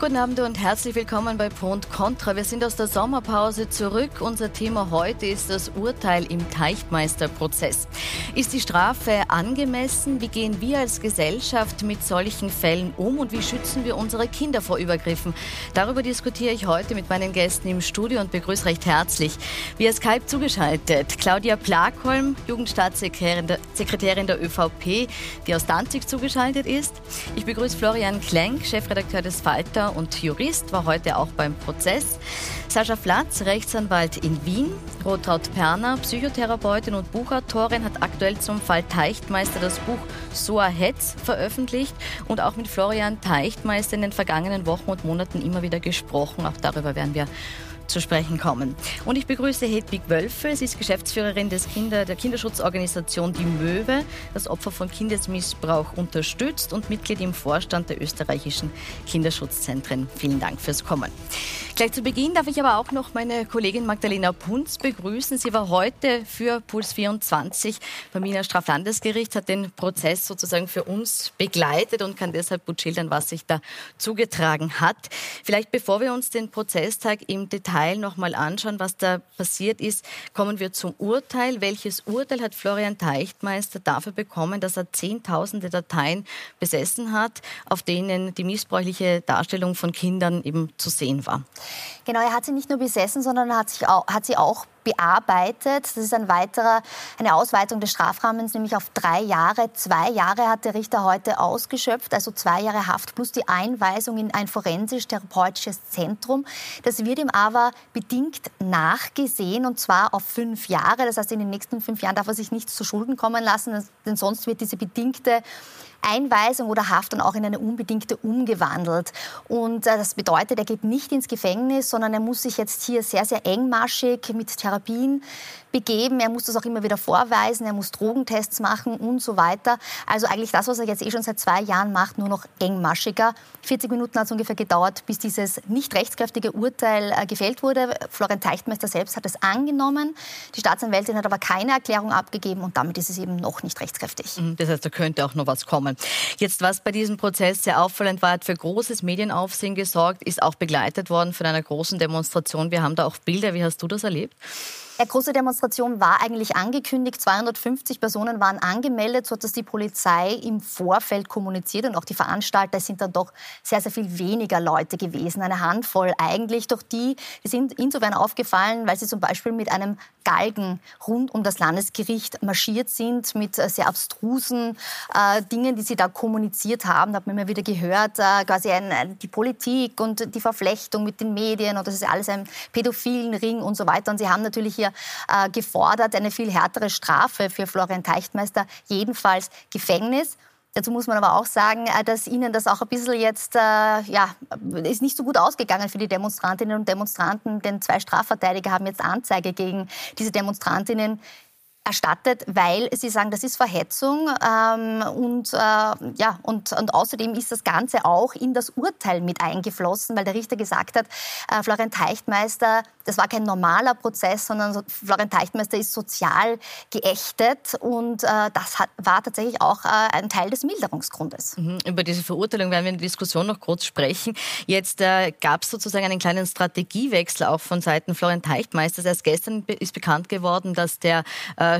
Guten Abend und herzlich willkommen bei Pro und Contra. Wir sind aus der Sommerpause zurück. Unser Thema heute ist das Urteil im Teichtmeisterprozess. Ist die Strafe angemessen? Wie gehen wir als Gesellschaft mit solchen Fällen um und wie schützen wir unsere Kinder vor Übergriffen? Darüber diskutiere ich heute mit meinen Gästen im Studio und begrüße recht herzlich via Skype zugeschaltet Claudia Plagholm, Jugendstaatssekretärin der ÖVP, die aus Danzig zugeschaltet ist. Ich begrüße Florian Klenk, Chefredakteur des Falter und Jurist, war heute auch beim Prozess. Sascha Flatz, Rechtsanwalt in Wien. Rotraud Perner, Psychotherapeutin und Buchautorin, hat aktuell zum Fall Teichtmeister das Buch Soa Hetz veröffentlicht und auch mit Florian Teichtmeister in den vergangenen Wochen und Monaten immer wieder gesprochen. Auch darüber werden wir zu sprechen kommen. Und ich begrüße Hedwig Wölfe. Sie ist Geschäftsführerin des Kinder, der Kinderschutzorganisation Die Möwe, das Opfer von Kindesmissbrauch unterstützt und Mitglied im Vorstand der österreichischen Kinderschutzzentren. Vielen Dank fürs Kommen. Gleich zu Beginn darf ich aber auch noch meine Kollegin Magdalena Punz begrüßen. Sie war heute für Puls 24 beim Wiener Straflandesgericht, hat den Prozess sozusagen für uns begleitet und kann deshalb gut schildern, was sich da zugetragen hat. Vielleicht bevor wir uns den Prozesstag im Detail noch mal anschauen, was da passiert ist, kommen wir zum Urteil. Welches Urteil hat Florian Teichtmeister dafür bekommen, dass er zehntausende Dateien besessen hat, auf denen die missbräuchliche Darstellung von Kindern eben zu sehen war? Genau, er hat sie nicht nur besessen, sondern hat, sich auch, hat sie auch bearbeitet. Das ist ein weiterer, eine Ausweitung des Strafrahmens, nämlich auf drei Jahre. Zwei Jahre hat der Richter heute ausgeschöpft, also zwei Jahre Haft plus die Einweisung in ein forensisch-therapeutisches Zentrum. Das wird ihm aber bedingt nachgesehen und zwar auf fünf Jahre. Das heißt, in den nächsten fünf Jahren darf er sich nichts zu Schulden kommen lassen, denn sonst wird diese bedingte Einweisung oder Haft dann auch in eine unbedingte umgewandelt. Und äh, das bedeutet, er geht nicht ins Gefängnis, sondern er muss sich jetzt hier sehr, sehr engmaschig mit Therapien begeben. Er muss das auch immer wieder vorweisen, er muss Drogentests machen und so weiter. Also eigentlich das, was er jetzt eh schon seit zwei Jahren macht, nur noch engmaschiger. 40 Minuten hat es ungefähr gedauert, bis dieses nicht rechtskräftige Urteil äh, gefällt wurde. Florian Teichtmeister selbst hat es angenommen. Die Staatsanwältin hat aber keine Erklärung abgegeben und damit ist es eben noch nicht rechtskräftig. Mhm, das heißt, da könnte auch noch was kommen kommen. Jetzt, was bei diesem Prozess sehr auffallend war, hat für großes Medienaufsehen gesorgt, ist auch begleitet worden von einer großen Demonstration. Wir haben da auch Bilder. Wie hast du das erlebt? Eine große Demonstration war eigentlich angekündigt. 250 Personen waren angemeldet, so hat das die Polizei im Vorfeld kommuniziert. Und auch die Veranstalter sind dann doch sehr, sehr viel weniger Leute gewesen. Eine Handvoll eigentlich. Doch die, die sind insofern aufgefallen, weil sie zum Beispiel mit einem Galgen rund um das Landesgericht marschiert sind, mit äh, sehr abstrusen äh, Dingen, die sie da kommuniziert haben. Da hat man immer wieder gehört, äh, quasi ein, die Politik und die Verflechtung mit den Medien und das ist alles ein pädophilen Ring und so weiter. Und sie haben natürlich hier äh, gefordert, eine viel härtere Strafe für Florian Teichtmeister, jedenfalls Gefängnis. Dazu muss man aber auch sagen, äh, dass ihnen das auch ein bisschen jetzt, äh, ja, ist nicht so gut ausgegangen für die Demonstrantinnen und Demonstranten, denn zwei Strafverteidiger haben jetzt Anzeige gegen diese Demonstrantinnen erstattet, weil sie sagen, das ist Verhetzung ähm, und, äh, ja, und, und außerdem ist das Ganze auch in das Urteil mit eingeflossen, weil der Richter gesagt hat, äh, Florian Teichtmeister, das war kein normaler Prozess, sondern Florian Teichtmeister ist sozial geächtet und äh, das hat, war tatsächlich auch äh, ein Teil des Milderungsgrundes. Mhm. Über diese Verurteilung werden wir in der Diskussion noch kurz sprechen. Jetzt äh, gab es sozusagen einen kleinen Strategiewechsel auch von Seiten Florian Teichtmeisters. Erst gestern ist bekannt geworden, dass der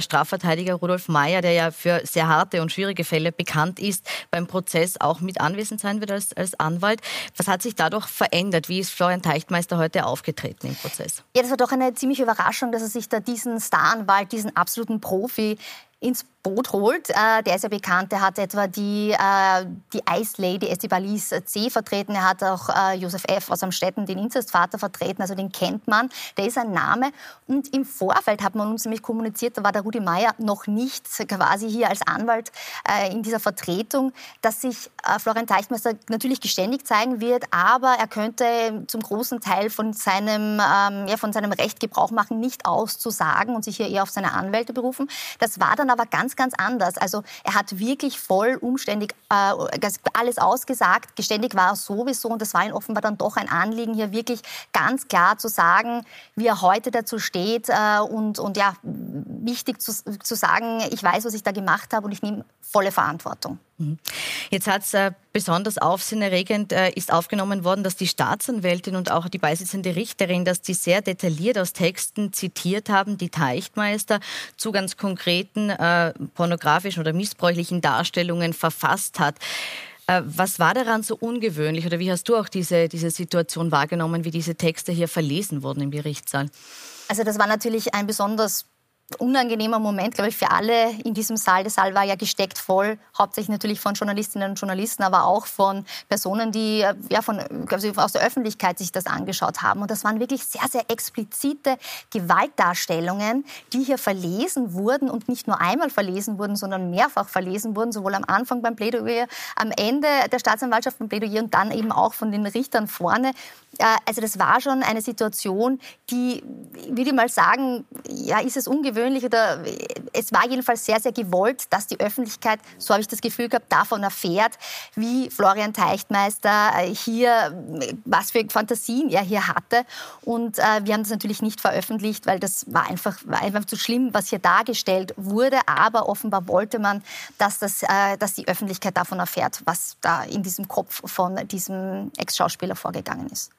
Strafverteidiger Rudolf Mayer, der ja für sehr harte und schwierige Fälle bekannt ist, beim Prozess auch mit anwesend sein wird als, als Anwalt. Was hat sich dadurch verändert? Wie ist Florian Teichtmeister heute aufgetreten im Prozess? Ja, das war doch eine ziemliche Überraschung, dass er sich da diesen Staranwalt, diesen absoluten Profi ins Boot holt. Äh, der ist ja bekannt, der hat etwa die, äh, die Ice Lady Estibalis C vertreten, er hat auch äh, Josef F. aus Amstetten, den Inzestvater, vertreten, also den kennt man, der ist ein Name. Und im Vorfeld hat man uns nämlich kommuniziert, da war der Rudi Meier noch nicht quasi hier als Anwalt äh, in dieser Vertretung, dass sich äh, Florian Teichtmeister natürlich geständig zeigen wird, aber er könnte zum großen Teil von seinem, ähm, ja, von seinem Recht Gebrauch machen, nicht auszusagen und sich hier eher auf seine Anwälte berufen. Das war dann aber ganz, ganz anders. Also er hat wirklich voll umständig äh, alles ausgesagt. Geständig war er sowieso und es war ihm offenbar dann doch ein Anliegen, hier wirklich ganz klar zu sagen, wie er heute dazu steht äh, und, und ja, wichtig zu, zu sagen, ich weiß, was ich da gemacht habe und ich nehme volle Verantwortung. Mhm. Jetzt hat es äh, Besonders aufsehenerregend äh, ist aufgenommen worden, dass die Staatsanwältin und auch die beisitzende Richterin, dass die sehr detailliert aus Texten zitiert haben, die Teichtmeister zu ganz konkreten äh, pornografischen oder missbräuchlichen Darstellungen verfasst hat. Äh, was war daran so ungewöhnlich oder wie hast du auch diese, diese Situation wahrgenommen, wie diese Texte hier verlesen wurden im Gerichtssaal? Also das war natürlich ein besonders unangenehmer Moment, glaube ich, für alle in diesem Saal. Der Saal war ja gesteckt voll, hauptsächlich natürlich von Journalistinnen und Journalisten, aber auch von Personen, die äh, ja, von, also aus der Öffentlichkeit sich das angeschaut haben. Und das waren wirklich sehr, sehr explizite Gewaltdarstellungen, die hier verlesen wurden und nicht nur einmal verlesen wurden, sondern mehrfach verlesen wurden, sowohl am Anfang beim Plädoyer, am Ende der Staatsanwaltschaft beim Plädoyer und dann eben auch von den Richtern vorne. Äh, also das war schon eine Situation, die, würde ich mal sagen, ja, ist es ungewöhnlich, ungewöhnlich oder es war jedenfalls sehr, sehr gewollt, dass die Öffentlichkeit, so habe ich das Gefühl gehabt, davon erfährt, wie Florian Teichtmeister äh, hier, was für Fantasien er hier hatte. Und äh, wir haben das natürlich nicht veröffentlicht, weil das war einfach, war einfach zu schlimm, was hier dargestellt wurde. Aber offenbar wollte man, dass, das, äh, dass die Öffentlichkeit davon erfährt, was da in diesem Kopf von diesem Ex-Schauspieler vorgegangen ist.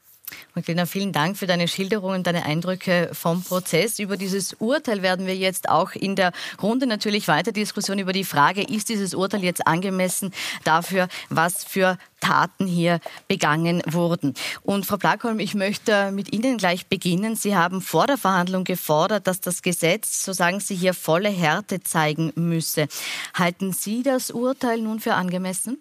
Magdalena, vielen Dank für deine Schilderung und deine Eindrücke vom Prozess. Über dieses Urteil werden wir jetzt auch in der Runde natürlich weiter Diskussion über die Frage, ist dieses Urteil jetzt angemessen dafür, was für Taten hier begangen wurden. Und Frau Blackholm, ich möchte mit Ihnen gleich beginnen. Sie haben vor der Verhandlung gefordert, dass das Gesetz, so sagen Sie hier, volle Härte zeigen müsse. Halten Sie das Urteil nun für angemessen?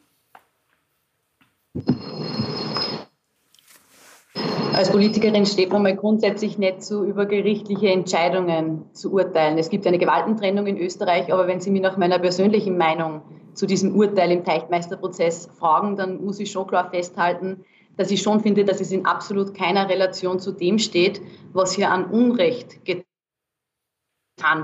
Als Politikerin steht man mal grundsätzlich nicht zu, über gerichtliche Entscheidungen zu urteilen. Es gibt eine Gewaltentrennung in Österreich, aber wenn Sie mich nach meiner persönlichen Meinung zu diesem Urteil im Teichtmeisterprozess fragen, dann muss ich schon klar festhalten, dass ich schon finde, dass es in absolut keiner Relation zu dem steht, was hier an Unrecht getan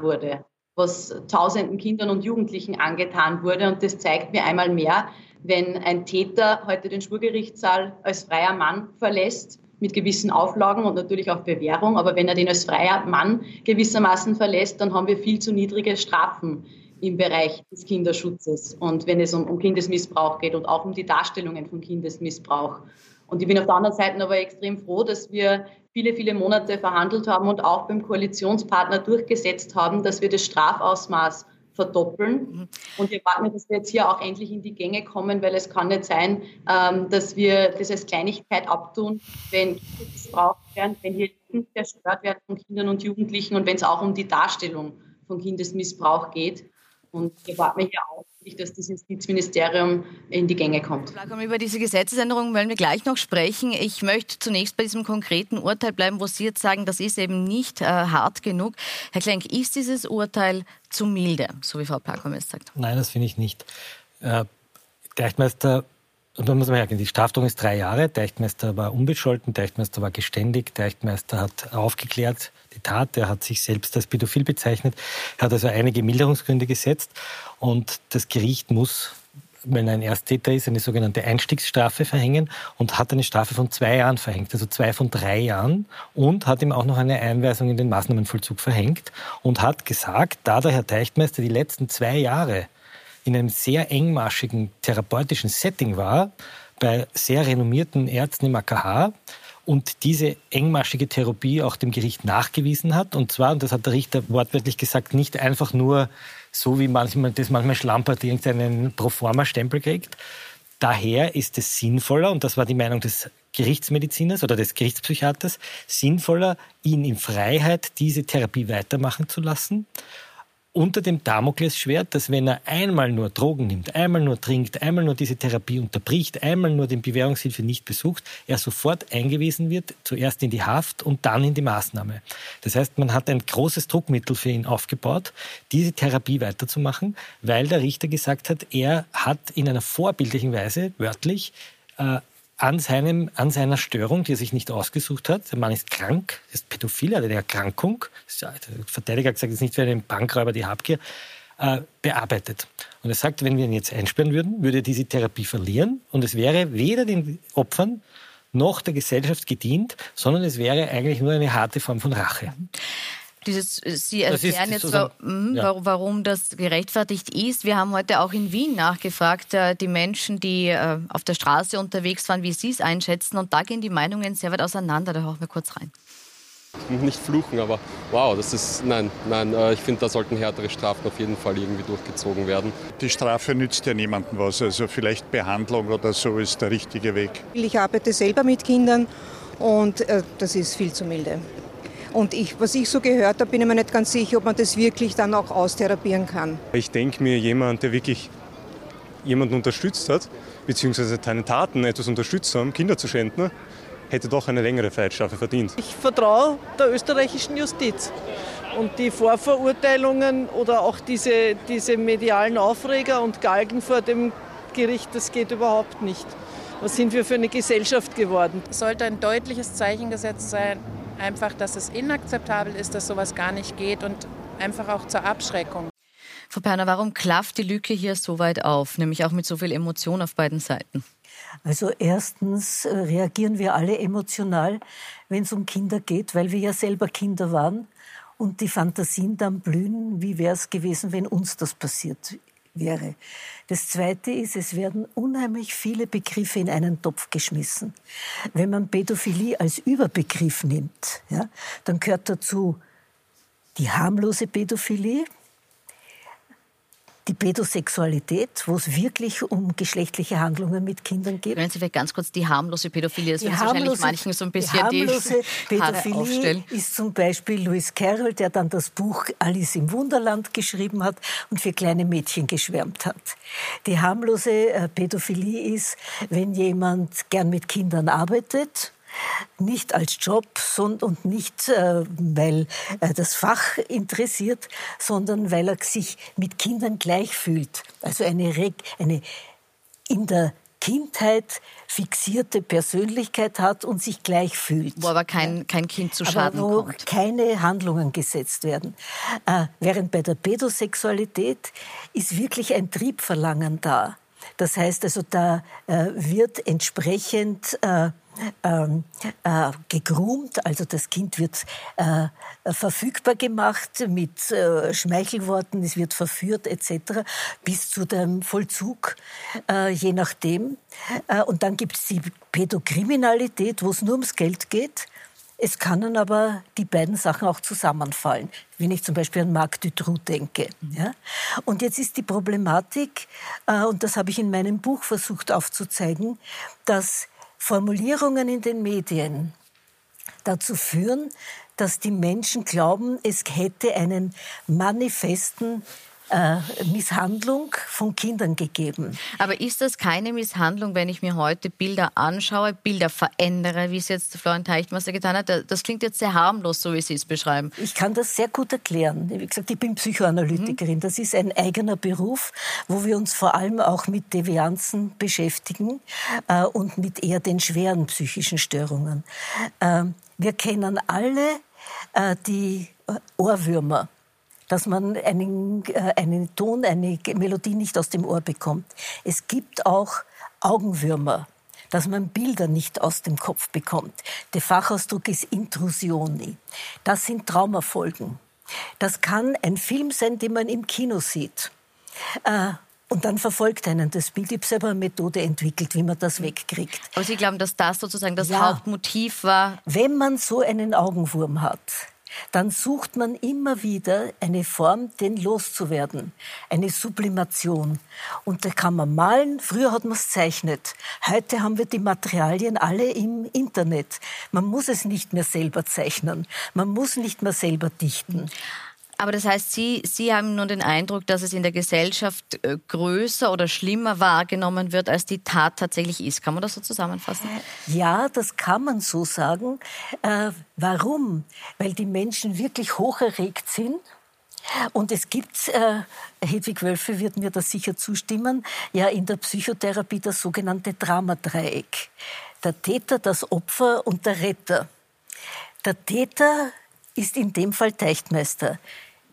wurde, was tausenden Kindern und Jugendlichen angetan wurde. Und das zeigt mir einmal mehr, wenn ein Täter heute den Schwurgerichtssaal als freier Mann verlässt, mit gewissen Auflagen und natürlich auch Bewährung. Aber wenn er den als freier Mann gewissermaßen verlässt, dann haben wir viel zu niedrige Strafen im Bereich des Kinderschutzes und wenn es um, um Kindesmissbrauch geht und auch um die Darstellungen von Kindesmissbrauch. Und ich bin auf der anderen Seite aber extrem froh, dass wir viele, viele Monate verhandelt haben und auch beim Koalitionspartner durchgesetzt haben, dass wir das Strafausmaß verdoppeln. Mhm. Und wir warten, dass wir jetzt hier auch endlich in die Gänge kommen, weil es kann nicht sein, ähm, dass wir das als Kleinigkeit abtun, wenn Kinder missbraucht werden, wenn hier Kinder zerstört werden von Kindern und Jugendlichen und wenn es auch um die Darstellung von Kindesmissbrauch geht. Und wir warten hier auch dass das Justizministerium in die Gänge kommt. Über diese Gesetzesänderung wollen wir gleich noch sprechen. Ich möchte zunächst bei diesem konkreten Urteil bleiben, wo Sie jetzt sagen, das ist eben nicht äh, hart genug. Herr Klenk, ist dieses Urteil zu milde, so wie Frau Plakom es sagt? Nein, das finde ich nicht. Äh, Deichtmeister und da muss man merken, die Straftung ist drei Jahre. Deichtmeister war unbescholten, Deichtmeister war geständig, Deichtmeister hat aufgeklärt die Tat, er hat sich selbst als pädophil bezeichnet, er hat also einige Milderungsgründe gesetzt und das Gericht muss wenn er ein Ersttäter ist, eine sogenannte Einstiegsstrafe verhängen und hat eine Strafe von zwei Jahren verhängt, also zwei von drei Jahren und hat ihm auch noch eine Einweisung in den Maßnahmenvollzug verhängt und hat gesagt, da der Herr Teichtmeister die letzten zwei Jahre in einem sehr engmaschigen therapeutischen Setting war, bei sehr renommierten Ärzten im AKH, und diese engmaschige Therapie auch dem Gericht nachgewiesen hat. Und zwar, und das hat der Richter wortwörtlich gesagt, nicht einfach nur so, wie manchmal das manchmal schlampert, irgendeinen Proforma-Stempel kriegt. Daher ist es sinnvoller, und das war die Meinung des Gerichtsmediziners oder des Gerichtspsychiaters, sinnvoller, ihn in Freiheit diese Therapie weitermachen zu lassen unter dem Damoklesschwert, dass wenn er einmal nur Drogen nimmt, einmal nur trinkt, einmal nur diese Therapie unterbricht, einmal nur den Bewährungshilfe nicht besucht, er sofort eingewiesen wird, zuerst in die Haft und dann in die Maßnahme. Das heißt, man hat ein großes Druckmittel für ihn aufgebaut, diese Therapie weiterzumachen, weil der Richter gesagt hat, er hat in einer vorbildlichen Weise, wörtlich, äh, an, seinem, an seiner Störung, die er sich nicht ausgesucht hat. Der Mann ist krank, ist pädophil, hat eine Erkrankung. Der Verteidiger hat gesagt, es ist nicht für einen Bankräuber die Habgier. Äh, bearbeitet. Und er sagt, wenn wir ihn jetzt einsperren würden, würde er diese Therapie verlieren und es wäre weder den Opfern noch der Gesellschaft gedient, sondern es wäre eigentlich nur eine harte Form von Rache. Dieses, Sie erklären jetzt, so, ja. warum das gerechtfertigt ist. Wir haben heute auch in Wien nachgefragt, äh, die Menschen, die äh, auf der Straße unterwegs waren, wie sie es einschätzen. Und da gehen die Meinungen sehr weit auseinander. Da hören wir kurz rein. Nicht fluchen, aber wow, das ist, nein, nein, äh, ich finde, da sollten härtere Strafen auf jeden Fall irgendwie durchgezogen werden. Die Strafe nützt ja niemandem was, also vielleicht Behandlung oder so ist der richtige Weg. Ich arbeite selber mit Kindern und äh, das ist viel zu milde. Und ich, was ich so gehört habe, bin ich mir nicht ganz sicher, ob man das wirklich dann auch austherapieren kann. Ich denke mir, jemand, der wirklich jemanden unterstützt hat, beziehungsweise seine Taten etwas unterstützt haben, Kinder zu schänden, hätte doch eine längere Freiheitsstrafe verdient. Ich vertraue der österreichischen Justiz. Und die Vorverurteilungen oder auch diese, diese medialen Aufreger und Galgen vor dem Gericht, das geht überhaupt nicht. Was sind wir für eine Gesellschaft geworden? Es sollte ein deutliches Zeichen gesetzt sein, einfach, dass es inakzeptabel ist, dass sowas gar nicht geht und einfach auch zur Abschreckung. Frau Perner, warum klafft die Lücke hier so weit auf, nämlich auch mit so viel Emotion auf beiden Seiten? Also erstens äh, reagieren wir alle emotional, wenn es um Kinder geht, weil wir ja selber Kinder waren und die Fantasien dann blühen, wie wäre es gewesen, wenn uns das passiert wäre. Das Zweite ist, es werden unheimlich viele Begriffe in einen Topf geschmissen. Wenn man Pädophilie als Überbegriff nimmt, ja, dann gehört dazu die harmlose Pädophilie, die Pädosexualität, wo es wirklich um geschlechtliche Handlungen mit Kindern geht. Wenn Sie vielleicht ganz kurz die harmlose Pädophilie, das wird wahrscheinlich manchen so ein bisschen die harmlose die Pädophilie aufstellen. ist zum Beispiel Lewis Carroll, der dann das Buch Alice im Wunderland geschrieben hat und für kleine Mädchen geschwärmt hat. Die harmlose äh, Pädophilie ist, wenn jemand gern mit Kindern arbeitet, nicht als Job und nicht, äh, weil er das Fach interessiert, sondern weil er sich mit Kindern gleich fühlt. Also eine, eine in der Kindheit fixierte Persönlichkeit hat und sich gleich fühlt. Wo aber kein, kein Kind zu Schaden aber wo kommt. keine Handlungen gesetzt werden. Äh, während bei der Pädosexualität ist wirklich ein Triebverlangen da. Das heißt also, da äh, wird entsprechend äh, ähm, äh, gegroomt, also das Kind wird äh, verfügbar gemacht mit äh, Schmeichelworten, es wird verführt etc. bis zu dem Vollzug, äh, je nachdem. Äh, und dann gibt es die Pädokriminalität, wo es nur ums Geld geht. Es können aber die beiden Sachen auch zusammenfallen, wenn ich zum Beispiel an Marc Dutroux denke. Ja? Und jetzt ist die Problematik, äh, und das habe ich in meinem Buch versucht aufzuzeigen, dass Formulierungen in den Medien dazu führen, dass die Menschen glauben, es hätte einen manifesten äh, Misshandlung von Kindern gegeben. Aber ist das keine Misshandlung, wenn ich mir heute Bilder anschaue, Bilder verändere, wie es jetzt Florian Teichtmeister getan hat? Das klingt jetzt sehr harmlos, so wie Sie es beschreiben. Ich kann das sehr gut erklären. Wie gesagt, ich bin Psychoanalytikerin. Mhm. Das ist ein eigener Beruf, wo wir uns vor allem auch mit Devianzen beschäftigen äh, und mit eher den schweren psychischen Störungen. Äh, wir kennen alle äh, die Ohrwürmer dass man einen, äh, einen Ton, eine Melodie nicht aus dem Ohr bekommt. Es gibt auch Augenwürmer, dass man Bilder nicht aus dem Kopf bekommt. Der Fachausdruck ist Intrusioni. Das sind Traumafolgen. Das kann ein Film sein, den man im Kino sieht. Äh, und dann verfolgt einen das Bild. Ich habe selber eine Methode entwickelt, wie man das wegkriegt. Aber Sie glauben, dass das sozusagen das ja. Hauptmotiv war? Wenn man so einen Augenwurm hat, dann sucht man immer wieder eine Form, den loszuwerden, eine Sublimation. Und da kann man malen, früher hat man es zeichnet. Heute haben wir die Materialien alle im Internet. Man muss es nicht mehr selber zeichnen, man muss nicht mehr selber dichten. Aber das heißt, Sie, Sie haben nun den Eindruck, dass es in der Gesellschaft äh, größer oder schlimmer wahrgenommen wird, als die Tat tatsächlich ist. Kann man das so zusammenfassen? Ja, das kann man so sagen. Äh, warum? Weil die Menschen wirklich hocherregt sind. Und es gibt, äh, Hedwig Wölfe wird mir das sicher zustimmen, ja in der Psychotherapie das sogenannte Dramadreieck. Der Täter, das Opfer und der Retter. Der Täter ist in dem Fall Teichtmeister.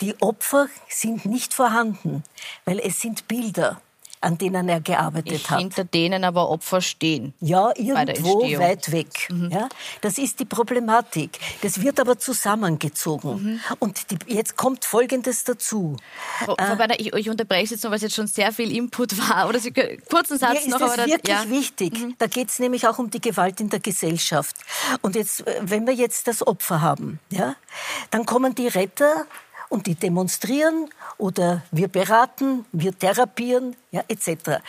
Die Opfer sind nicht vorhanden, weil es sind Bilder. an denen er gearbeitet ich hat. Hinter denen aber Opfer stehen. Ja, irgendwo weit weg. Mhm. Ja, das ist die Problematik. Das wird aber zusammengezogen. Mhm. Und die, jetzt kommt Folgendes dazu. Frau, Frau äh, ich, ich unterbreche jetzt noch, weil es jetzt schon sehr viel Input war. Oder Sie, kurzen Satz Mir noch. Ist das wirklich ja. wichtig. Mhm. Da geht es nämlich auch um die Gewalt in der Gesellschaft. Und jetzt, äh, wenn wir jetzt das Opfer haben, ja, dann kommen die Retter und die demonstrieren oder wir beraten, wir therapieren, ja, etc.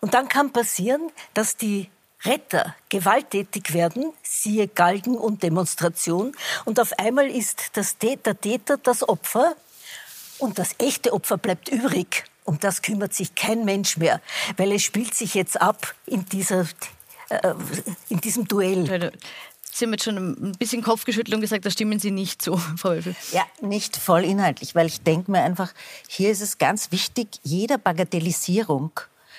Und dann kann passieren, dass die Retter gewalttätig werden, siehe Galgen und Demonstration, und auf einmal ist das, der Täter das Opfer und das echte Opfer bleibt übrig. Um das kümmert sich kein Mensch mehr, weil es spielt sich jetzt ab in, dieser, äh, in diesem Duell. Sie haben jetzt schon ein bisschen Kopfgeschüttelt und gesagt, da stimmen Sie nicht zu, Frau Wölfel. Ja, nicht voll inhaltlich, weil ich denke mir einfach, hier ist es ganz wichtig, jeder Bagatellisierung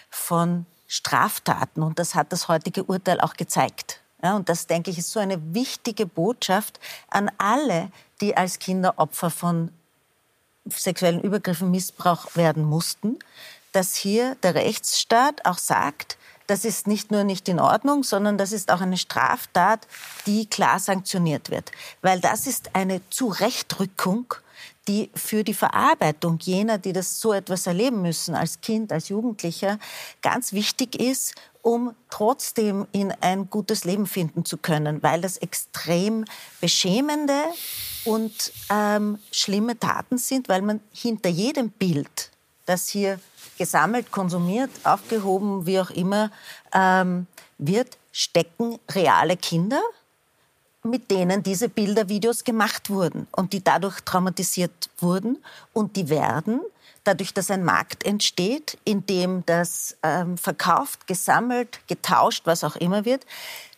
von Straftaten, und das hat das heutige Urteil auch gezeigt. Ja, und das, denke ich, ist so eine wichtige Botschaft an alle, die als Kinder Opfer von sexuellen Übergriffen, Missbrauch werden mussten, dass hier der Rechtsstaat auch sagt, das ist nicht nur nicht in Ordnung, sondern das ist auch eine Straftat, die klar sanktioniert wird. Weil das ist eine Zurechtrückung, die für die Verarbeitung jener, die das so etwas erleben müssen, als Kind, als Jugendlicher, ganz wichtig ist, um trotzdem in ein gutes Leben finden zu können, weil das extrem beschämende und ähm, schlimme Taten sind, weil man hinter jedem Bild, das hier gesammelt, konsumiert, aufgehoben, wie auch immer, ähm, wird, stecken reale Kinder, mit denen diese Bilder, Videos gemacht wurden und die dadurch traumatisiert wurden. Und die werden dadurch, dass ein Markt entsteht, in dem das ähm, verkauft, gesammelt, getauscht, was auch immer wird,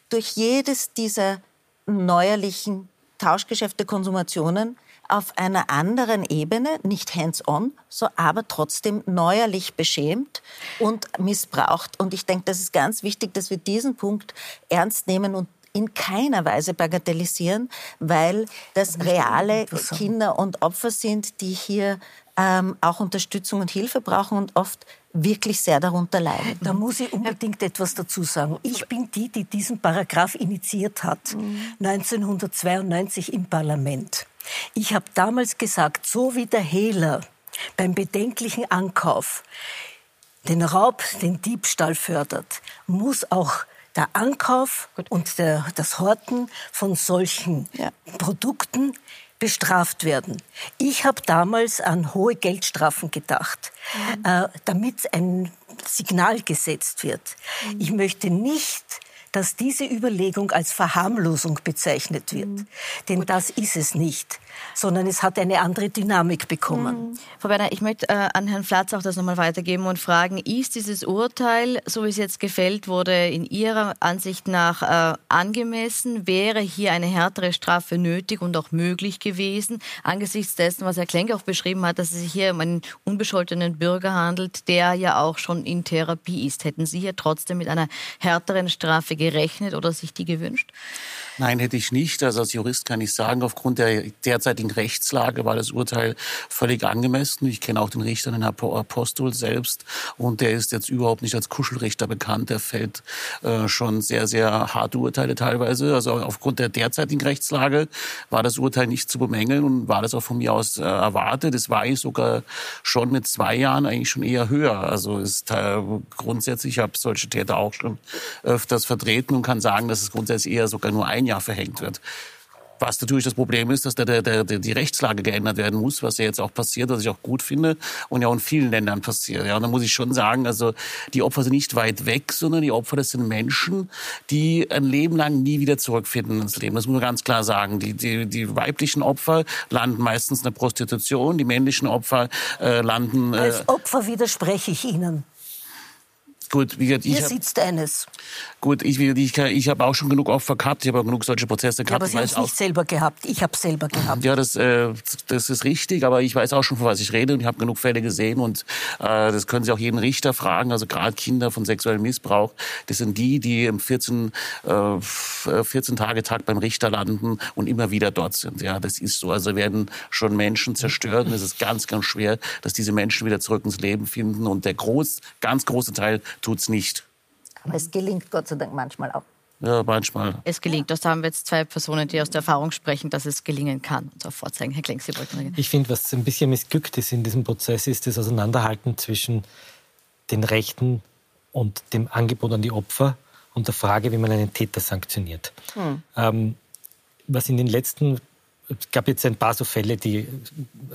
durch jedes dieser neuerlichen Tauschgeschäfte, Konsumationen auf einer anderen Ebene, nicht hands-on, so aber trotzdem neuerlich beschämt und missbraucht. Und ich denke, das ist ganz wichtig, dass wir diesen Punkt ernst nehmen und in keiner Weise bagatellisieren, weil das reale Kinder und Opfer sind, die hier ähm, auch Unterstützung und Hilfe brauchen und oft wirklich sehr darunter leiden. Da muss ich unbedingt etwas dazu sagen. Ich bin die, die diesen Paragraph initiiert hat, mhm. 1992 im Parlament. Ich habe damals gesagt, so wie der Hehler beim bedenklichen Ankauf den Raub, den Diebstahl fördert, muss auch der Ankauf Gut. und der, das Horten von solchen ja. Produkten bestraft werden. Ich habe damals an hohe Geldstrafen gedacht, mhm. äh, damit ein Signal gesetzt wird. Mhm. Ich möchte nicht dass diese Überlegung als Verharmlosung bezeichnet wird. Mhm. Denn das ist es nicht, sondern es hat eine andere Dynamik bekommen. Mhm. Frau Werner, ich möchte äh, an Herrn Flatz auch das nochmal weitergeben und fragen, ist dieses Urteil, so wie es jetzt gefällt wurde, in Ihrer Ansicht nach äh, angemessen? Wäre hier eine härtere Strafe nötig und auch möglich gewesen, angesichts dessen, was Herr Klenk auch beschrieben hat, dass es sich hier um einen unbescholtenen Bürger handelt, der ja auch schon in Therapie ist? Hätten Sie hier trotzdem mit einer härteren Strafe gerechnet oder sich die gewünscht? Nein, hätte ich nicht. Also als Jurist kann ich sagen, aufgrund der derzeitigen Rechtslage war das Urteil völlig angemessen. Ich kenne auch den Richter, den Herrn Apostol selbst, und der ist jetzt überhaupt nicht als Kuschelrichter bekannt. Der fällt äh, schon sehr, sehr harte Urteile teilweise. Also aufgrund der derzeitigen Rechtslage war das Urteil nicht zu bemängeln und war das auch von mir aus äh, erwartet. Es war eigentlich sogar schon mit zwei Jahren eigentlich schon eher höher. Also ist äh, grundsätzlich, ich habe solche Täter auch schon öfters vertreten und kann sagen, dass es grundsätzlich eher sogar nur ein Jahr verhängt wird. Was natürlich das Problem ist, dass der, der, der, die Rechtslage geändert werden muss, was ja jetzt auch passiert, was ich auch gut finde und ja auch in vielen Ländern passiert. Ja, und da muss ich schon sagen, also die Opfer sind nicht weit weg, sondern die Opfer, das sind Menschen, die ein Leben lang nie wieder zurückfinden ins Leben. Das muss man ganz klar sagen. Die, die, die weiblichen Opfer landen meistens in der Prostitution, die männlichen Opfer äh, landen... Äh, Als Opfer widerspreche ich Ihnen. Gut, wie gesagt, ich Hier hab, sitzt eines. Gut, ich, ich, ich habe auch schon genug Opfer gehabt, ich habe auch genug solche Prozesse gehabt. Ja, aber Sie haben es nicht selber gehabt, ich habe selber gehabt. Ja, das, äh, das ist richtig, aber ich weiß auch schon, von was ich rede und ich habe genug Fälle gesehen und äh, das können Sie auch jeden Richter fragen, also gerade Kinder von sexuellem Missbrauch, das sind die, die im 14, äh, 14 Tage Tag beim Richter landen und immer wieder dort sind. Ja, das ist so. Also werden schon Menschen zerstört und es ist ganz, ganz schwer, dass diese Menschen wieder zurück ins Leben finden und der groß, ganz große Teil tut's nicht. Aber es gelingt Gott sei Dank manchmal auch. Ja, manchmal. Es gelingt. Das haben wir jetzt zwei Personen, die aus der Erfahrung sprechen, dass es gelingen kann und so vorzeigen. Herr Klenk, Sie wollten Ich finde, was ein bisschen missglückt ist in diesem Prozess, ist das Auseinanderhalten zwischen den Rechten und dem Angebot an die Opfer und der Frage, wie man einen Täter sanktioniert. Hm. Ähm, was in den letzten es gab jetzt ein paar so Fälle, die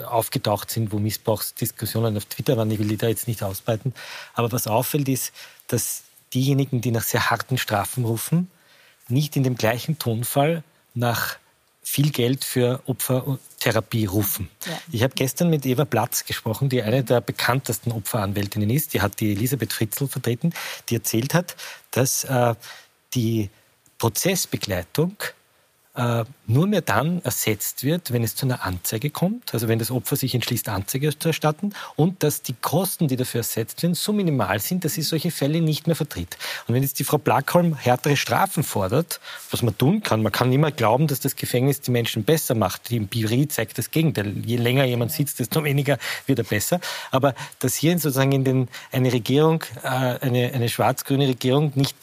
aufgetaucht sind, wo Missbrauchsdiskussionen auf Twitter waren. Ich will die da jetzt nicht ausbreiten. Aber was auffällt, ist, dass diejenigen, die nach sehr harten Strafen rufen, nicht in dem gleichen Tonfall nach viel Geld für Opfertherapie rufen. Ja. Ich habe gestern mit Eva Platz gesprochen, die eine der bekanntesten Opferanwältinnen ist. Die hat die Elisabeth Fritzl vertreten, die erzählt hat, dass äh, die Prozessbegleitung nur mehr dann ersetzt wird, wenn es zu einer Anzeige kommt, also wenn das Opfer sich entschließt, Anzeige zu erstatten und dass die Kosten, die dafür ersetzt werden, so minimal sind, dass sie solche Fälle nicht mehr vertritt. Und wenn jetzt die Frau Blackholm härtere Strafen fordert, was man tun kann, man kann immer glauben, dass das Gefängnis die Menschen besser macht. Die Empirie zeigt das Gegenteil. Je länger jemand sitzt, desto weniger wird er besser. Aber dass hier sozusagen in den, eine Regierung, äh, eine, eine schwarz-grüne Regierung nicht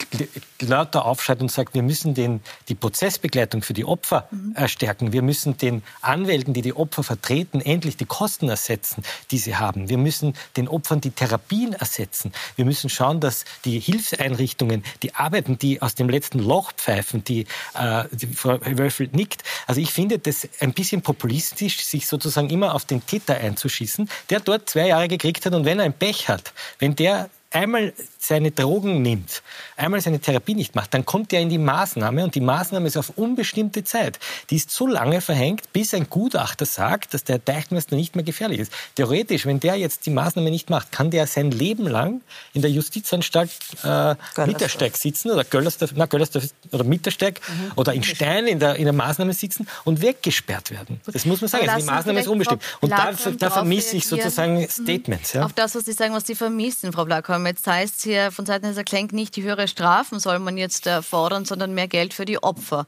lauter aufschreit und sagt, wir müssen den, die Prozessbegleitung für die Opfer mhm. stärken. Wir müssen den Anwälten, die die Opfer vertreten, endlich die Kosten ersetzen, die sie haben. Wir müssen den Opfern die Therapien ersetzen. Wir müssen schauen, dass die Hilfseinrichtungen, die arbeiten, die aus dem letzten Loch pfeifen, die, äh, die Frau Wölfel nickt. Also ich finde das ein bisschen populistisch, sich sozusagen immer auf den Täter einzuschießen, der dort zwei Jahre gekriegt hat und wenn er ein Pech hat, wenn der einmal seine Drogen nimmt, einmal seine Therapie nicht macht, dann kommt er in die Maßnahme und die Maßnahme ist auf unbestimmte Zeit. Die ist so lange verhängt, bis ein Gutachter sagt, dass der Deichmeister nicht mehr gefährlich ist. Theoretisch, wenn der jetzt die Maßnahme nicht macht, kann der sein Leben lang in der Justizanstalt äh, Mittersteig sitzen oder Göllersdorf, na, Göllersdorf oder Mittersteig mhm. oder in Stein in der, in der Maßnahme sitzen und weggesperrt werden. Das muss man sagen. Also die Maßnahme ist unbestimmt. Und da, da vermisse ich sozusagen. Statements. Ja. Auf das, was Sie sagen, was Sie vermissen, Frau Blackholm. Jetzt heißt es hier von Seiten des Klenk nicht die höhere Strafen soll man jetzt äh, fordern, sondern mehr Geld für die Opfer.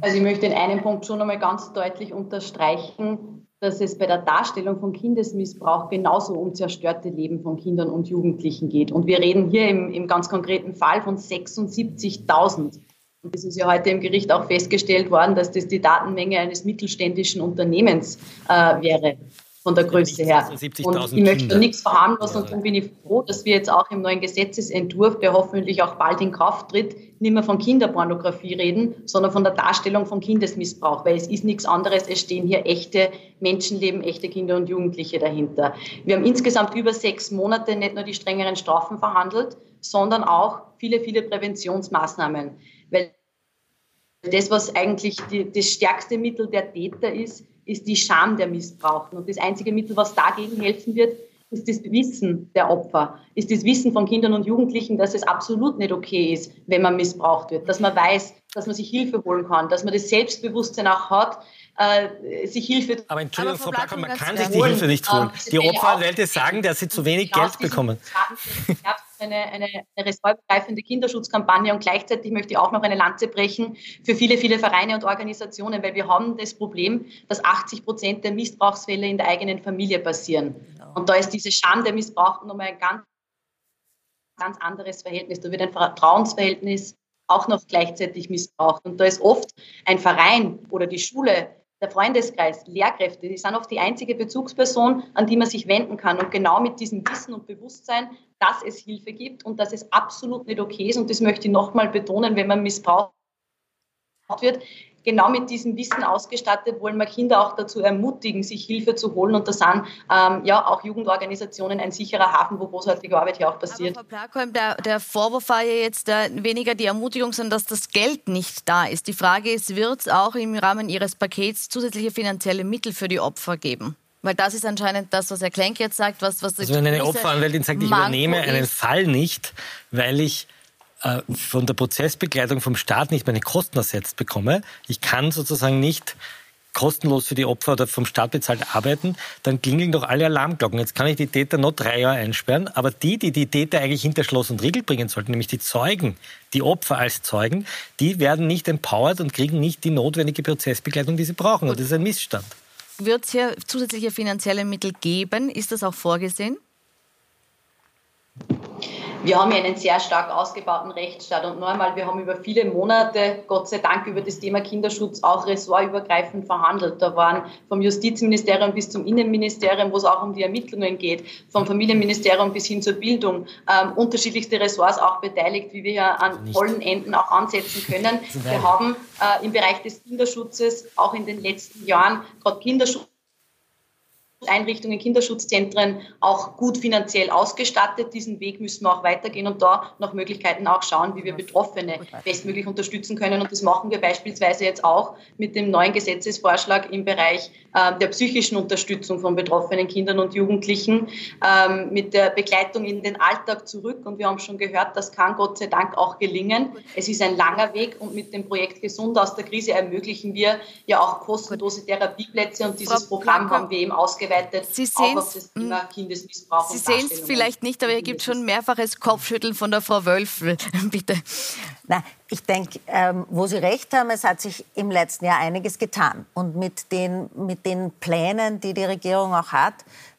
Also ich möchte in einem Punkt schon einmal ganz deutlich unterstreichen, dass es bei der Darstellung von Kindesmissbrauch genauso um zerstörte Leben von Kindern und Jugendlichen geht. Und wir reden hier im, im ganz konkreten Fall von 76.000. Und es ist ja heute im Gericht auch festgestellt worden, dass das die Datenmenge eines mittelständischen Unternehmens äh, wäre von der Größe her. Und ich möchte nichts verharmlosen und darum bin ich froh, dass wir jetzt auch im neuen Gesetzesentwurf, der hoffentlich auch bald in Kraft tritt, nicht mehr von Kinderpornografie reden, sondern von der Darstellung von Kindesmissbrauch, weil es ist nichts anderes, es stehen hier echte Menschenleben, echte Kinder und Jugendliche dahinter. Wir haben insgesamt über sechs Monate nicht nur die strengeren Strafen verhandelt, sondern auch viele, viele Präventionsmaßnahmen, weil das, was eigentlich die, das stärkste Mittel der Täter ist, ist die Scham der Missbrauchten. Und das einzige Mittel, was dagegen helfen wird, ist das Wissen der Opfer, ist das Wissen von Kindern und Jugendlichen, dass es absolut nicht okay ist, wenn man missbraucht wird, dass man weiß, dass man sich Hilfe holen kann, dass man das Selbstbewusstsein auch hat, äh, sich Hilfe. Aber Entschuldigung, Frau Blacker, man kann sich die Hilfe nicht holen. Die Opferanwälte sagen, dass sie zu wenig Geld bekommen. Eine, eine, eine ressortgreifende Kinderschutzkampagne und gleichzeitig möchte ich auch noch eine Lanze brechen für viele, viele Vereine und Organisationen, weil wir haben das Problem, dass 80 Prozent der Missbrauchsfälle in der eigenen Familie passieren. Genau. Und da ist diese Scham der Missbrauchten nochmal ein ganz, ganz anderes Verhältnis. Da wird ein Vertrauensverhältnis auch noch gleichzeitig missbraucht. Und da ist oft ein Verein oder die Schule der Freundeskreis, Lehrkräfte, die sind oft die einzige Bezugsperson, an die man sich wenden kann. Und genau mit diesem Wissen und Bewusstsein, dass es Hilfe gibt und dass es absolut nicht okay ist, und das möchte ich nochmal betonen, wenn man missbraucht wird, genau mit diesem Wissen ausgestattet, wollen wir Kinder auch dazu ermutigen, sich Hilfe zu holen. Und da sind ähm, ja auch Jugendorganisationen ein sicherer Hafen, wo großartige Arbeit hier auch passiert. Aber Frau Plackholm, der, der Vorwurf war ja jetzt äh, weniger die Ermutigung, sondern dass das Geld nicht da ist. Die Frage ist, wird es auch im Rahmen Ihres Pakets zusätzliche finanzielle Mittel für die Opfer geben? Weil das ist anscheinend das, was Herr Klenk jetzt sagt. Was, was also wenn eine Opferanwältin sagt, ich Manko übernehme einen ist. Fall nicht, weil ich äh, von der Prozessbegleitung vom Staat nicht meine Kosten ersetzt bekomme, ich kann sozusagen nicht kostenlos für die Opfer oder vom Staat bezahlt arbeiten, dann klingeln doch alle Alarmglocken. Jetzt kann ich die Täter noch drei Jahre einsperren, aber die, die die Täter eigentlich hinter Schloss und Riegel bringen sollten, nämlich die Zeugen, die Opfer als Zeugen, die werden nicht empowered und kriegen nicht die notwendige Prozessbegleitung, die sie brauchen. Und das ist ein Missstand. Wird es hier zusätzliche finanzielle Mittel geben? Ist das auch vorgesehen? Wir haben ja einen sehr stark ausgebauten Rechtsstaat und noch einmal, wir haben über viele Monate, Gott sei Dank, über das Thema Kinderschutz auch ressortübergreifend verhandelt. Da waren vom Justizministerium bis zum Innenministerium, wo es auch um die Ermittlungen geht, vom Familienministerium bis hin zur Bildung, ähm, unterschiedlichste Ressorts auch beteiligt, wie wir hier an vollen Enden auch ansetzen können. Wir haben äh, im Bereich des Kinderschutzes auch in den letzten Jahren gerade Kinderschutz Einrichtungen, Kinderschutzzentren auch gut finanziell ausgestattet. Diesen Weg müssen wir auch weitergehen und da nach Möglichkeiten auch schauen, wie wir Betroffene bestmöglich unterstützen können. Und das machen wir beispielsweise jetzt auch mit dem neuen Gesetzesvorschlag im Bereich äh, der psychischen Unterstützung von betroffenen Kindern und Jugendlichen, ähm, mit der Begleitung in den Alltag zurück. Und wir haben schon gehört, das kann Gott sei Dank auch gelingen. Es ist ein langer Weg und mit dem Projekt Gesund aus der Krise ermöglichen wir ja auch kostenlose Therapieplätze und dieses Programm haben wir eben ausgeweitet Sie auch auf das Thema Kindesmissbrauch. Sie sehen es vielleicht nicht, aber hier gibt schon mehrfaches Kopfschütteln von der Frau Wölfel. Bitte. Na, ich denke, ähm, wo Sie recht haben, es hat sich im letzten Jahr einiges getan. Und mit den, mit den Plänen, die die Regierung auch hat,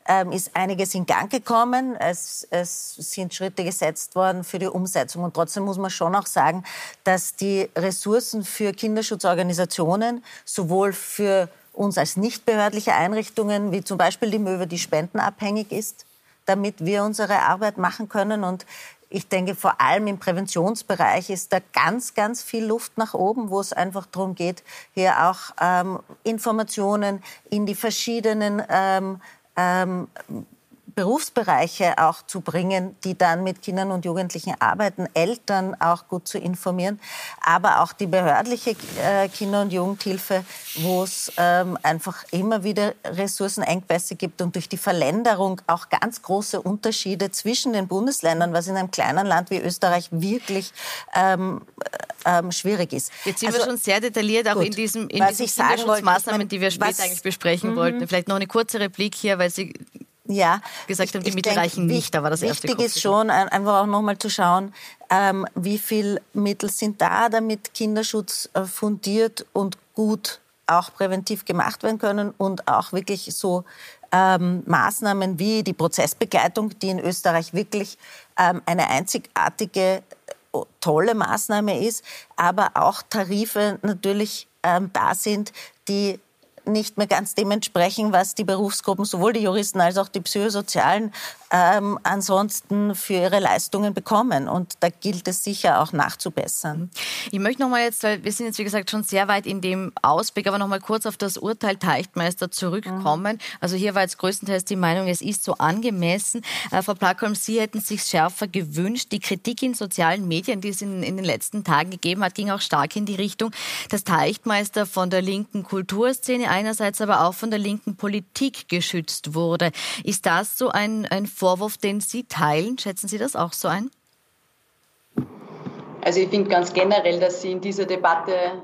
ähm, ist einiges in Gang gekommen. Es, es sind Schritte gesetzt worden für die Umsetzung. Und trotzdem muss man schon auch sagen, dass die Ressourcen für Kinderschutzorganisationen sowohl für uns als nichtbehördliche Einrichtungen, wie zum Beispiel die Möwe, die spendenabhängig ist, damit wir unsere Arbeit machen können. Und ich denke, vor allem im Präventionsbereich ist da ganz, ganz viel Luft nach oben, wo es einfach darum geht, hier auch ähm, Informationen in die verschiedenen ähm, ähm, Berufsbereiche auch zu bringen, die dann mit Kindern und Jugendlichen arbeiten, Eltern auch gut zu informieren, aber auch die behördliche äh, Kinder- und Jugendhilfe, wo es ähm, einfach immer wieder Ressourcenengpässe gibt und durch die Verländerung auch ganz große Unterschiede zwischen den Bundesländern, was in einem kleinen Land wie Österreich wirklich ähm, ähm, schwierig ist. Jetzt sind also, wir schon sehr detailliert auch gut. in diesem in diesen Kinderschutzmaßnahmen, die wir später was, eigentlich besprechen mhm. wollten. Vielleicht noch eine kurze Replik hier, weil Sie ja, gesagt haben, die Mittel denke, reichen nicht. Da war das wichtig erste ist schon, einfach auch nochmal zu schauen, ähm, wie viel Mittel sind da, damit Kinderschutz äh, fundiert und gut auch präventiv gemacht werden können und auch wirklich so ähm, Maßnahmen wie die Prozessbegleitung, die in Österreich wirklich ähm, eine einzigartige, äh, tolle Maßnahme ist, aber auch Tarife natürlich ähm, da sind, die nicht mehr ganz dem entsprechen, was die Berufsgruppen, sowohl die Juristen als auch die Psychosozialen, ähm, ansonsten für ihre Leistungen bekommen. Und da gilt es sicher auch nachzubessern. Ich möchte noch mal jetzt, weil wir sind jetzt wie gesagt schon sehr weit in dem Ausblick, aber noch mal kurz auf das Urteil Teichtmeister zurückkommen. Mhm. Also hier war jetzt größtenteils die Meinung, es ist so angemessen. Äh, Frau Plackholm, Sie hätten sich schärfer gewünscht. Die Kritik in sozialen Medien, die es in, in den letzten Tagen gegeben hat, ging auch stark in die Richtung, dass Teichtmeister von der linken Kulturszene einerseits aber auch von der linken Politik geschützt wurde. Ist das so ein, ein Vorwurf, den Sie teilen? Schätzen Sie das auch so ein? Also ich finde ganz generell, dass Sie in dieser Debatte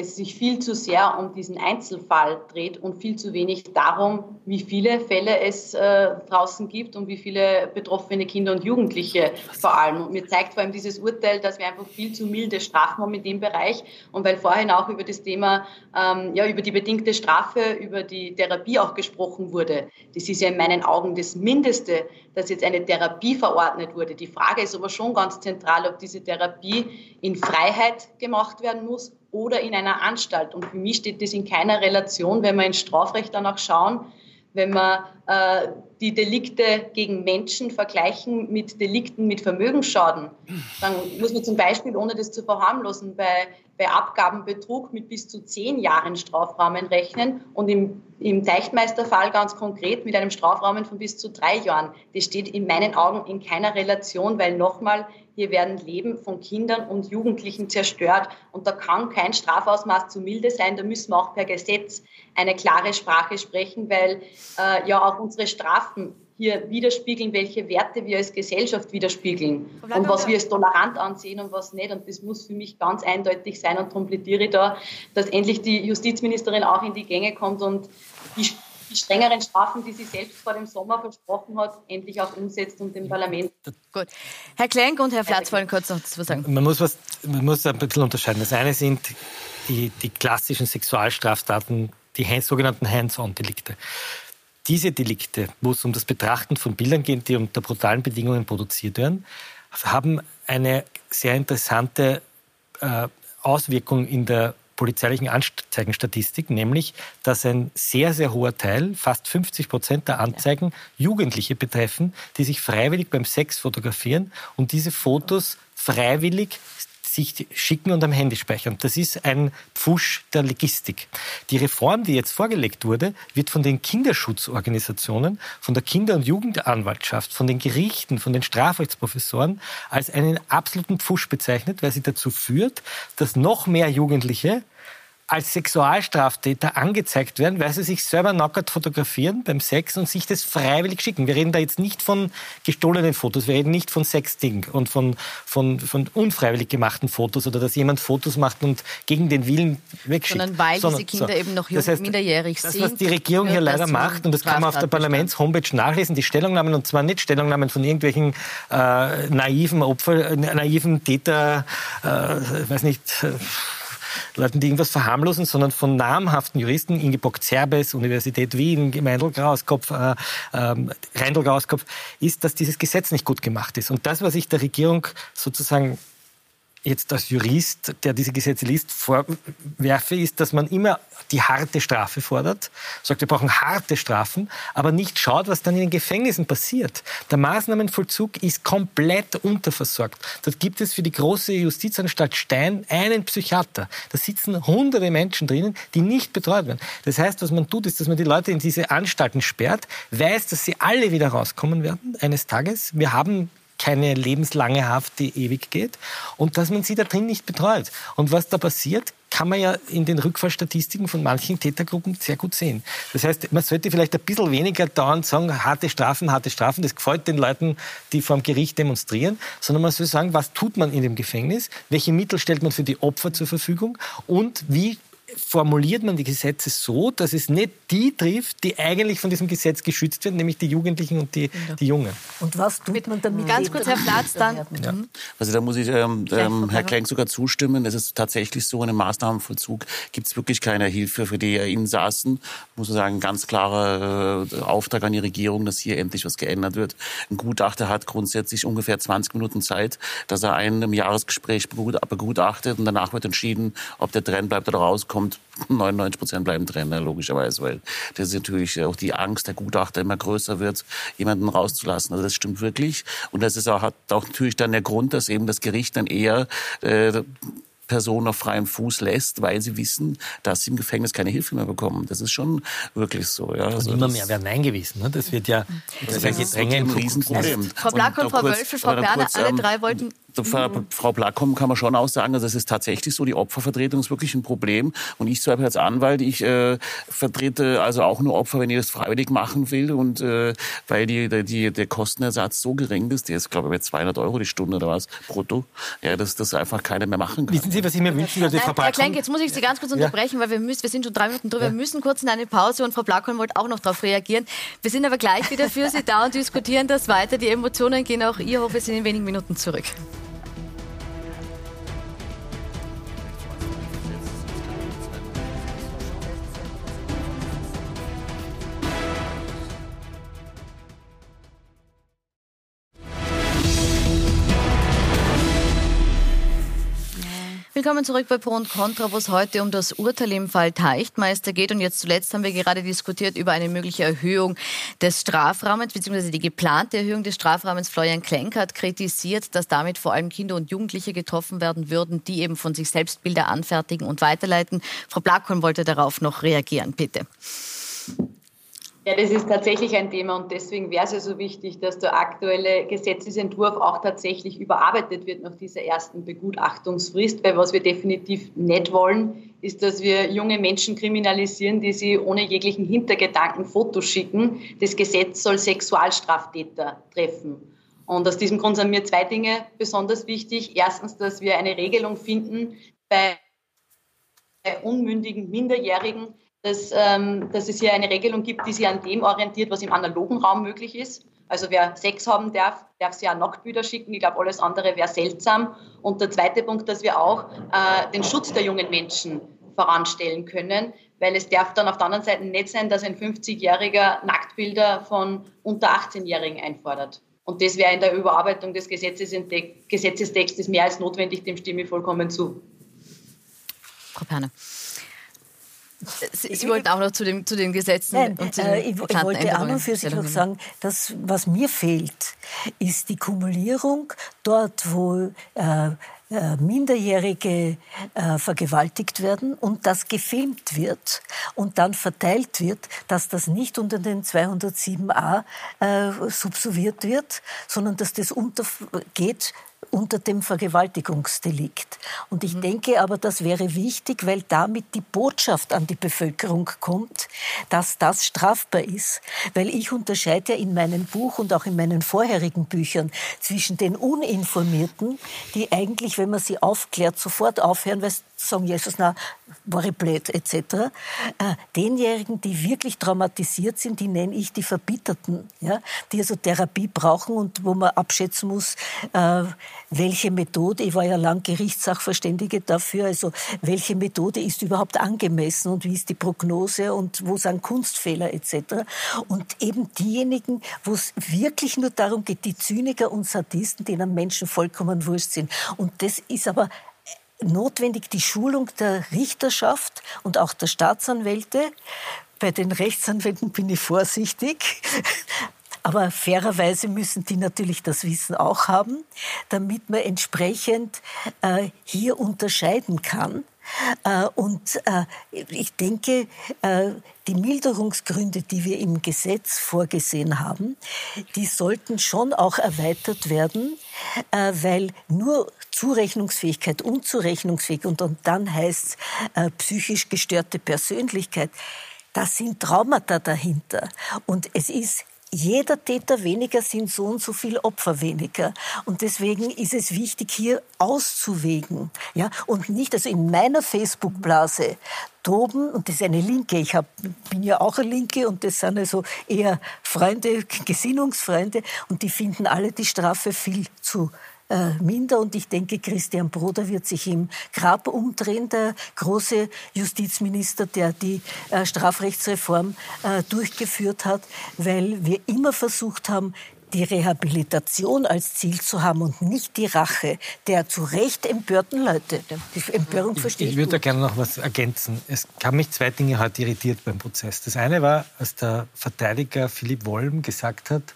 es sich viel zu sehr um diesen Einzelfall dreht und viel zu wenig darum, wie viele Fälle es äh, draußen gibt und wie viele betroffene Kinder und Jugendliche vor allem. Und mir zeigt vor allem dieses Urteil, dass wir einfach viel zu milde Strafen haben in dem Bereich. Und weil vorhin auch über das Thema, ähm, ja, über die bedingte Strafe, über die Therapie auch gesprochen wurde. Das ist ja in meinen Augen das Mindeste, dass jetzt eine Therapie verordnet wurde. Die Frage ist aber schon ganz zentral, ob diese Therapie in Freiheit gemacht werden muss oder in einer Anstalt. Und für mich steht das in keiner Relation, wenn wir ins Strafrecht danach schauen, wenn wir äh, die Delikte gegen Menschen vergleichen mit Delikten mit Vermögensschaden, dann muss man zum Beispiel, ohne das zu verharmlosen, bei, bei Abgabenbetrug mit bis zu zehn Jahren Strafrahmen rechnen und im, im Teichtmeisterfall ganz konkret mit einem Strafrahmen von bis zu drei Jahren. Das steht in meinen Augen in keiner Relation, weil nochmal, hier werden Leben von Kindern und Jugendlichen zerstört und da kann kein Strafausmaß zu milde sein. Da müssen wir auch per Gesetz eine klare Sprache sprechen, weil äh, ja auch unsere Strafen hier widerspiegeln, welche Werte wir als Gesellschaft widerspiegeln und was wir als tolerant ansehen und was nicht. Und das muss für mich ganz eindeutig sein. Und darum plädiere ich da, dass endlich die Justizministerin auch in die Gänge kommt und die die strengeren Strafen, die sie selbst vor dem Sommer versprochen hat, endlich auch umsetzt und dem Parlament. Gut. Herr Klenk und Herr Flatz wollen kurz noch was sagen. Man muss, was, man muss ein bisschen unterscheiden. Das eine sind die, die klassischen Sexualstraftaten, die sogenannten Hands-on-Delikte. Diese Delikte, wo es um das Betrachten von Bildern geht, die unter brutalen Bedingungen produziert werden, haben eine sehr interessante äh, Auswirkung in der polizeilichen Anzeigenstatistik, nämlich, dass ein sehr, sehr hoher Teil, fast 50 Prozent der Anzeigen Jugendliche betreffen, die sich freiwillig beim Sex fotografieren und diese Fotos freiwillig sich schicken und am Handy speichern. Das ist ein Pfusch der Logistik. Die Reform, die jetzt vorgelegt wurde, wird von den Kinderschutzorganisationen, von der Kinder- und Jugendanwaltschaft, von den Gerichten, von den Strafrechtsprofessoren als einen absoluten Pfusch bezeichnet, weil sie dazu führt, dass noch mehr Jugendliche als Sexualstraftäter angezeigt werden, weil sie sich selber nackert fotografieren beim Sex und sich das freiwillig schicken. Wir reden da jetzt nicht von gestohlenen Fotos, wir reden nicht von Sexting und von, von, von unfreiwillig gemachten Fotos oder dass jemand Fotos macht und gegen den Willen wegschickt. Sondern weil Sondern, diese Kinder so. eben noch jung, das heißt, minderjährig das, sind. Das, was die Regierung hier leider macht, und das kann man auf der Parlaments-Homepage nachlesen, die Stellungnahmen, und zwar nicht Stellungnahmen von irgendwelchen äh, naiven Opfer, äh, naiven Täter, äh, weiß nicht, äh, Leuten, die irgendwas verharmlosen, sondern von namhaften Juristen, Ingeborg Zerbes, Universität Wien, Meindl Grauskopf, äh, äh, Reindl Grauskopf, ist, dass dieses Gesetz nicht gut gemacht ist. Und das, was ich der Regierung sozusagen jetzt als Jurist, der diese Gesetze liest, vorwerfe, ist, dass man immer die harte Strafe fordert, sagt, wir brauchen harte Strafen, aber nicht schaut, was dann in den Gefängnissen passiert. Der Maßnahmenvollzug ist komplett unterversorgt. Dort gibt es für die große Justizanstalt Stein einen Psychiater. Da sitzen hunderte Menschen drinnen, die nicht betreut werden. Das heißt, was man tut, ist, dass man die Leute in diese Anstalten sperrt, weiß, dass sie alle wieder rauskommen werden eines Tages. Wir haben keine lebenslange Haft, die ewig geht und dass man sie da drin nicht betreut. Und was da passiert, kann man ja in den Rückfallstatistiken von manchen Tätergruppen sehr gut sehen. Das heißt, man sollte vielleicht ein bisschen weniger dauernd sagen, harte Strafen, harte Strafen, das gefällt den Leuten, die vor dem Gericht demonstrieren, sondern man soll sagen, was tut man in dem Gefängnis, welche Mittel stellt man für die Opfer zur Verfügung und wie formuliert man die Gesetze so, dass es nicht die trifft, die eigentlich von diesem Gesetz geschützt werden, nämlich die Jugendlichen und die, die Jungen. Und was tut man damit? Ganz kurz, Herr Platz, dann. Ja. Also da muss ich ähm, ähm, Herr Klenk sogar zustimmen. Es ist tatsächlich so, in einem Maßnahmenvollzug gibt es wirklich keine Hilfe für die Insassen. Muss man sagen, ganz klarer äh, Auftrag an die Regierung, dass hier endlich was geändert wird. Ein Gutachter hat grundsätzlich ungefähr 20 Minuten Zeit, dass er einen im Jahresgespräch begutachtet und danach wird entschieden, ob der drin bleibt oder rauskommt kommt, 99 Prozent bleiben drin, ne, logischerweise, weil das ist natürlich auch die Angst der Gutachter immer größer wird, jemanden rauszulassen. Also das stimmt wirklich. Und das ist auch, hat auch natürlich dann der Grund, dass eben das Gericht dann eher äh, Person auf freiem Fuß lässt, weil sie wissen, dass sie im Gefängnis keine Hilfe mehr bekommen. Das ist schon wirklich so. Ja. Also immer mehr werden eingewiesen. Ne? Das wird ja das, das ist ein Riesenproblem. Frau Blackholm, Frau Wölfel, Frau Berner, alle ähm, drei wollten Mhm. Frau Plackom kann man schon auch sagen, also das ist tatsächlich so, die Opfervertretung ist wirklich ein Problem. Und ich selber als Anwalt, ich äh, vertrete also auch nur Opfer, wenn ich das freiwillig machen will. Und äh, weil die, die, der Kostenersatz so gering ist, der ist glaube ich bei 200 Euro die Stunde oder was, brutto, ja, dass das einfach keiner mehr machen kann. Wissen Sie, was ich mir wünschen würde, Frau Plackom? Herr Klenk, jetzt muss ich Sie ganz kurz unterbrechen, ja. weil wir, müssen, wir sind schon drei Minuten drüber. Ja. Wir müssen kurz in eine Pause und Frau Plackom wollte auch noch darauf reagieren. Wir sind aber gleich wieder für Sie da und diskutieren das weiter. Die Emotionen gehen auch ihr hoch. Wir sind in wenigen Minuten zurück. Willkommen zurück bei Pro und Contra, wo es heute um das Urteil im Fall Teichtmeister geht. Und jetzt zuletzt haben wir gerade diskutiert über eine mögliche Erhöhung des Strafrahmens, beziehungsweise die geplante Erhöhung des Strafrahmens. Florian Klenk hat kritisiert, dass damit vor allem Kinder und Jugendliche getroffen werden würden, die eben von sich selbst Bilder anfertigen und weiterleiten. Frau Blackholm wollte darauf noch reagieren, bitte. Ja, das ist tatsächlich ein Thema und deswegen wäre es ja so wichtig, dass der aktuelle Gesetzesentwurf auch tatsächlich überarbeitet wird nach dieser ersten Begutachtungsfrist, weil was wir definitiv nicht wollen, ist, dass wir junge Menschen kriminalisieren, die sie ohne jeglichen Hintergedanken Fotos schicken. Das Gesetz soll Sexualstraftäter treffen. Und aus diesem Grund sind mir zwei Dinge besonders wichtig. Erstens, dass wir eine Regelung finden bei unmündigen Minderjährigen, dass, ähm, dass es hier eine Regelung gibt, die sich an dem orientiert, was im analogen Raum möglich ist. Also wer Sex haben darf, darf sich auch Nacktbilder schicken. Ich glaube, alles andere wäre seltsam. Und der zweite Punkt, dass wir auch äh, den Schutz der jungen Menschen voranstellen können, weil es darf dann auf der anderen Seite nicht sein, dass ein 50-Jähriger Nacktbilder von unter 18-Jährigen einfordert. Und das wäre in der Überarbeitung des Gesetzes, Gesetzestextes mehr als notwendig, dem stimme ich vollkommen zu. Frau Perner. Sie, Sie wollten auch noch zu, dem, zu den Gesetzen Nein, und zu den äh, ich, ich wollte auch noch für sich noch sagen, dass was mir fehlt, ist die Kumulierung dort, wo äh, äh, Minderjährige äh, vergewaltigt werden und das gefilmt wird und dann verteilt wird, dass das nicht unter den 207a äh, subsumiert wird, sondern dass das untergeht unter dem Vergewaltigungsdelikt. Und ich mhm. denke aber, das wäre wichtig, weil damit die Botschaft an die Bevölkerung kommt, dass das strafbar ist. Weil ich unterscheide ja in meinem Buch und auch in meinen vorherigen Büchern zwischen den Uninformierten, die eigentlich, wenn man sie aufklärt, sofort aufhören, weil sie sagen, Jesus, na, war ich blöd, etc. Äh, denjenigen, die wirklich traumatisiert sind, die nenne ich die Verbitterten, ja, die also Therapie brauchen und wo man abschätzen muss, äh, welche Methode, ich war ja lang Gerichtssachverständige dafür, also welche Methode ist überhaupt angemessen und wie ist die Prognose und wo sind Kunstfehler etc. Und eben diejenigen, wo es wirklich nur darum geht, die Zyniker und Sadisten, denen Menschen vollkommen wurscht sind. Und das ist aber notwendig die Schulung der Richterschaft und auch der Staatsanwälte. Bei den Rechtsanwälten bin ich vorsichtig. Aber fairerweise müssen die natürlich das Wissen auch haben, damit man entsprechend äh, hier unterscheiden kann. Äh, und äh, ich denke, äh, die Milderungsgründe, die wir im Gesetz vorgesehen haben, die sollten schon auch erweitert werden, weil nur Zurechnungsfähigkeit, Unzurechnungsfähig und, dann heißt es psychisch gestörte Persönlichkeit, da sind Traumata dahinter. Und es ist jeder Täter weniger sind so und so viele Opfer weniger. Und deswegen ist es wichtig, hier auszuwägen. Ja? Und nicht, also in meiner Facebook-Blase toben, und das ist eine Linke, ich hab, bin ja auch eine Linke und das sind also eher Freunde, Gesinnungsfreunde, und die finden alle die Strafe viel zu äh, minder. Und ich denke, Christian Broder wird sich im Grab umdrehen, der große Justizminister, der die äh, Strafrechtsreform äh, durchgeführt hat, weil wir immer versucht haben, die Rehabilitation als Ziel zu haben und nicht die Rache der zu Recht empörten Leute. Die Empörung verstehe ich. Ich würde da gerne noch was ergänzen. Es haben mich zwei Dinge heute irritiert beim Prozess. Das eine war, als der Verteidiger Philipp Wollm gesagt hat,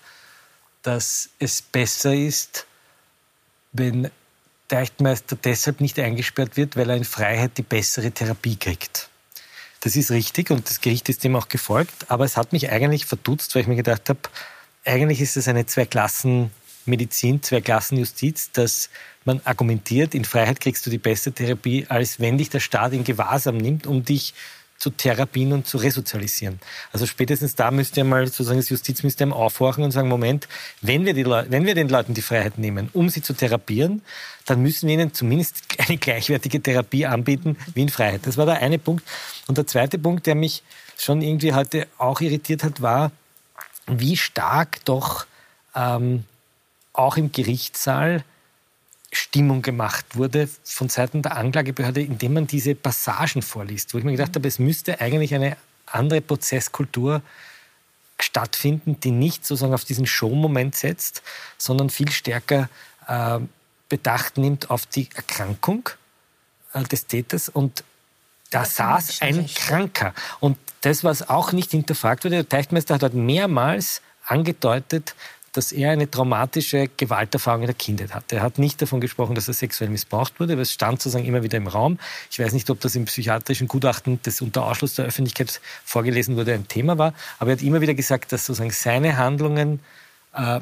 dass es besser ist, wenn der Eichtmeister deshalb nicht eingesperrt wird, weil er in Freiheit die bessere Therapie kriegt. Das ist richtig und das Gericht ist dem auch gefolgt, aber es hat mich eigentlich verdutzt, weil ich mir gedacht habe, eigentlich ist es eine Zwei-Klassen-Medizin, Zwei-Klassen-Justiz, dass man argumentiert, in Freiheit kriegst du die beste Therapie, als wenn dich der Staat in Gewahrsam nimmt, um dich zu therapien und zu resozialisieren. Also spätestens da müsste ja mal sozusagen das Justizministerium aufhorchen und sagen, Moment, wenn wir, wenn wir den Leuten die Freiheit nehmen, um sie zu therapieren, dann müssen wir ihnen zumindest eine gleichwertige Therapie anbieten wie in Freiheit. Das war der eine Punkt. Und der zweite Punkt, der mich schon irgendwie heute auch irritiert hat, war, wie stark doch ähm, auch im Gerichtssaal Stimmung gemacht wurde von Seiten der Anklagebehörde, indem man diese Passagen vorliest, wo ich mir gedacht habe, es müsste eigentlich eine andere Prozesskultur stattfinden, die nicht sozusagen auf diesen Show-Moment setzt, sondern viel stärker äh, Bedacht nimmt auf die Erkrankung äh, des Täters. Und da saß ein Kranker. Und das, was auch nicht hinterfragt wurde, der Teichtmeister hat dort mehrmals angedeutet, dass er eine traumatische Gewalterfahrung in der Kindheit hatte. Er hat nicht davon gesprochen, dass er sexuell missbraucht wurde, aber es stand sozusagen immer wieder im Raum. Ich weiß nicht, ob das im psychiatrischen Gutachten, das unter Ausschluss der Öffentlichkeit vorgelesen wurde, ein Thema war, aber er hat immer wieder gesagt, dass sozusagen seine Handlungen äh,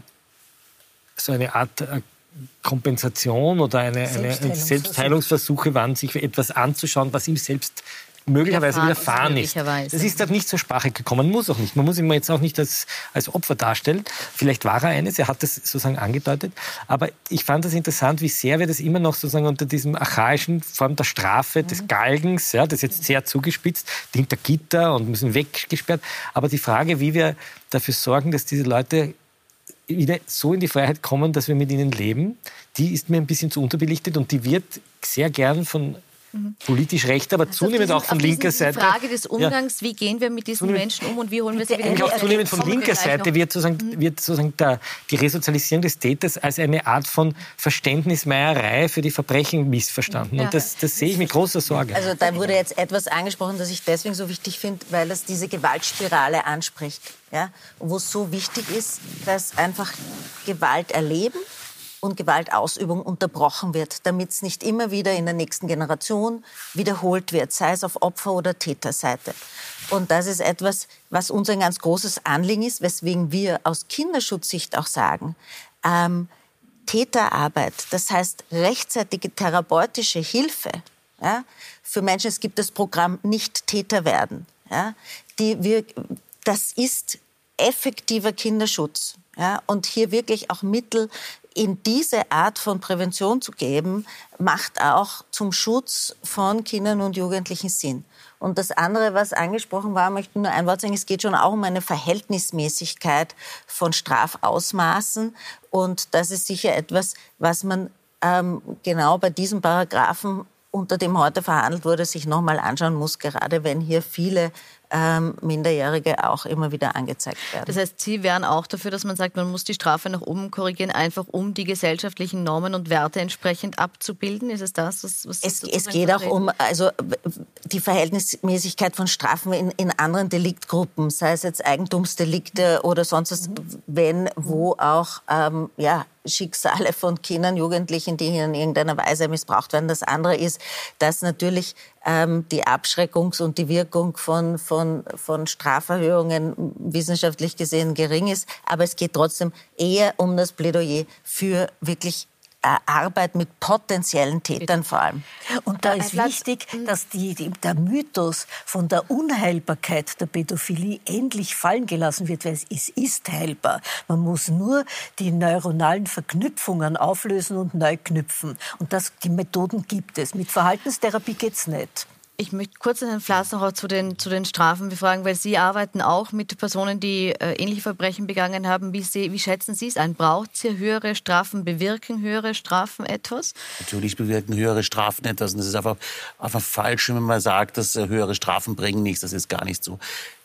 so eine Art äh, Kompensation oder eine, eine Selbstheilungsversuche waren, sich etwas anzuschauen, was ihm selbst möglicherweise widerfahren ist. Das ist dort nicht zur Sprache gekommen, muss auch nicht. Man muss ihn jetzt auch nicht als, als Opfer darstellen. Vielleicht war er eines, er hat das sozusagen angedeutet. Aber ich fand das interessant, wie sehr wir das immer noch sozusagen unter diesem archaischen Form der Strafe, des mhm. Galgens, ja, das ist jetzt sehr zugespitzt, hinter Gitter und müssen weggesperrt. Aber die Frage, wie wir dafür sorgen, dass diese Leute wieder so in die Freiheit kommen, dass wir mit ihnen leben, die ist mir ein bisschen zu unterbelichtet und die wird sehr gern von. Politisch recht, aber also zunehmend diesen, auch von linker Seite. Die Frage des Umgangs, ja. wie gehen wir mit diesen Menschen um und wie holen wir sie wieder in auch zunehmend von linker Seite wird sozusagen, mhm. wird sozusagen der, die Resozialisierung des Täters als eine Art von Verständnismeierei für die Verbrechen missverstanden. Ja. Und das, das sehe ich mit großer Sorge. Also da wurde jetzt etwas angesprochen, das ich deswegen so wichtig finde, weil es diese Gewaltspirale anspricht. Ja? Wo es so wichtig ist, dass einfach Gewalt erleben und Gewaltausübung unterbrochen wird, damit es nicht immer wieder in der nächsten Generation wiederholt wird, sei es auf Opfer- oder Täterseite. Und das ist etwas, was uns ein ganz großes Anliegen ist, weswegen wir aus Kinderschutzsicht auch sagen, ähm, Täterarbeit, das heißt rechtzeitige therapeutische Hilfe ja, für Menschen. Es gibt das Programm Nicht Täter werden. Ja, die wir, das ist effektiver Kinderschutz. Ja, und hier wirklich auch Mittel in diese Art von Prävention zu geben, macht auch zum Schutz von Kindern und Jugendlichen Sinn. Und das andere, was angesprochen war, möchte nur ein Wort sagen, es geht schon auch um eine Verhältnismäßigkeit von Strafausmaßen. Und das ist sicher etwas, was man ähm, genau bei diesem Paragraphen unter dem heute verhandelt wurde, sich nochmal anschauen muss, gerade wenn hier viele ähm, Minderjährige auch immer wieder angezeigt werden. Das heißt, Sie wären auch dafür, dass man sagt, man muss die Strafe nach oben korrigieren, einfach um die gesellschaftlichen Normen und Werte entsprechend abzubilden? Ist es das, was, was es, es geht auch um also die Verhältnismäßigkeit von Strafen in, in anderen Deliktgruppen, sei es jetzt Eigentumsdelikte oder sonst was, mhm. wenn, wo auch ähm, ja, Schicksale von Kindern, Jugendlichen, die in irgendeiner Weise missbraucht werden. Das andere ist, dass natürlich ähm, die Abschreckungs- und die Wirkung von, von, von Straferhöhungen wissenschaftlich gesehen gering ist. Aber es geht trotzdem eher um das Plädoyer für wirklich Arbeit mit potenziellen Tätern vor allem. Und da ist wichtig, dass die, die, der Mythos von der Unheilbarkeit der Pädophilie endlich fallen gelassen wird, weil es ist heilbar. Man muss nur die neuronalen Verknüpfungen auflösen und neu knüpfen. Und das, die Methoden gibt es. Mit Verhaltenstherapie geht es nicht. Ich möchte kurz Herrn Flass noch zu den, zu den Strafen befragen, weil Sie arbeiten auch mit Personen, die äh, ähnliche Verbrechen begangen haben. Wie, Sie, wie schätzen Sie es ein? Braucht es hier höhere Strafen? Bewirken höhere Strafen etwas? Natürlich bewirken höhere Strafen etwas. Und es ist einfach, einfach falsch, wenn man sagt, dass äh, höhere Strafen bringen nichts. Das ist gar nicht so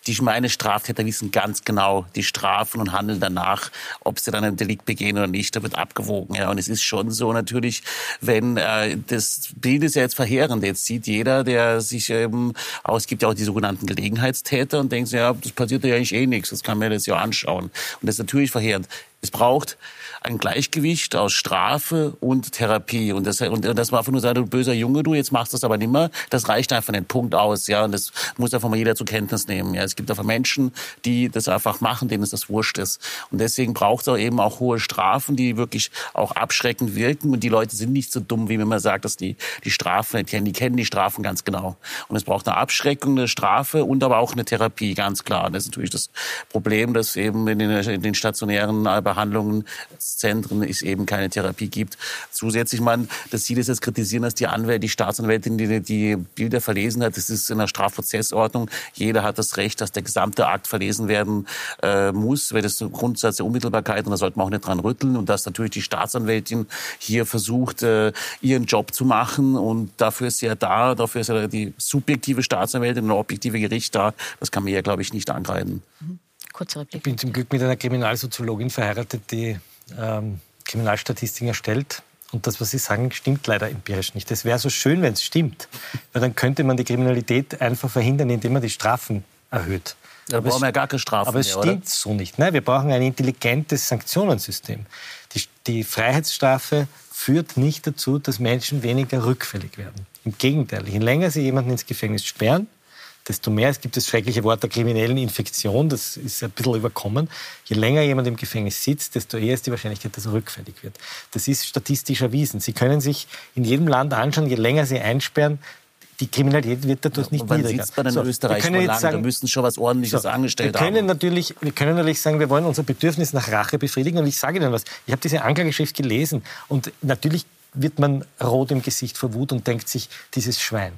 die meine Straftäter wissen ganz genau die Strafen und handeln danach, ob sie dann ein Delikt begehen oder nicht. Da wird abgewogen. Ja. Und es ist schon so natürlich, wenn äh, das Bild ist ja jetzt verheerend. Jetzt sieht jeder, der sich eben, auch es gibt ja auch die sogenannten Gelegenheitstäter und denkt, ja, das passiert ja eigentlich eh nichts. Das kann man das ja anschauen. Und das ist natürlich verheerend. Es braucht ein Gleichgewicht aus Strafe und Therapie. Und das, und das war einfach nur sagen, du böser Junge, du, jetzt machst du das aber nicht mehr. Das reicht einfach nicht. Punkt aus. Ja, und das muss einfach mal jeder zur Kenntnis nehmen. Ja, es gibt einfach Menschen, die das einfach machen, denen es das wurscht ist. Und deswegen braucht es auch eben auch hohe Strafen, die wirklich auch abschreckend wirken. Und die Leute sind nicht so dumm, wie man sagt, dass die die Strafen nicht kennen. Die kennen die Strafen ganz genau. Und es braucht eine Abschreckung, eine Strafe und aber auch eine Therapie, ganz klar. Und das ist natürlich das Problem, dass eben in den, in den stationären Behandlungszentren es eben keine Therapie gibt. Zusätzlich, man, dass Sie das jetzt kritisieren, dass die Anwälte, die Staatsanwältin, die die Bilder verlesen hat, das ist in der Strafprozessordnung. Jeder hat das Recht, dass der gesamte Akt verlesen werden äh, muss, weil das ein Grundsatz der Unmittelbarkeit und da sollte man auch nicht dran rütteln und dass natürlich die Staatsanwältin hier versucht, äh, ihren Job zu machen und dafür ist sie ja da, dafür ist ja die subjektive Staatsanwältin und objektive Gericht da. Das kann man ja, glaube ich, nicht angreifen. Mhm. Kurze Replik. Ich bin zum Glück mit einer Kriminalsoziologin verheiratet, die ähm, Kriminalstatistiken erstellt. Und das, was Sie sagen, stimmt leider empirisch nicht. Es wäre so schön, wenn es stimmt, weil dann könnte man die Kriminalität einfach verhindern, indem man die Strafen erhöht. Da brauchen wir ja gar keine Strafen Aber es mehr, stimmt oder? so nicht. Nein, wir brauchen ein intelligentes Sanktionensystem. Die, die Freiheitsstrafe führt nicht dazu, dass Menschen weniger rückfällig werden. Im Gegenteil, je länger sie jemanden ins Gefängnis sperren, desto mehr, es gibt das schreckliche Wort der kriminellen Infektion, das ist ein bisschen überkommen, je länger jemand im Gefängnis sitzt, desto eher ist die Wahrscheinlichkeit, dass er rückfällig wird. Das ist statistisch erwiesen. Sie können sich in jedem Land anschauen, je länger Sie einsperren, die Kriminalität wird dadurch nicht wann niedriger. sitzt man in So, wir Österreich können schon jetzt lange? sagen- da müssten schon was Ordentliches so, angestellt wir können haben. Natürlich, wir können natürlich sagen, wir wollen unser Bedürfnis nach Rache befriedigen. Und ich sage Ihnen was, ich habe diese Anklageschrift gelesen und natürlich wird man rot im Gesicht vor Wut und denkt sich, dieses Schwein.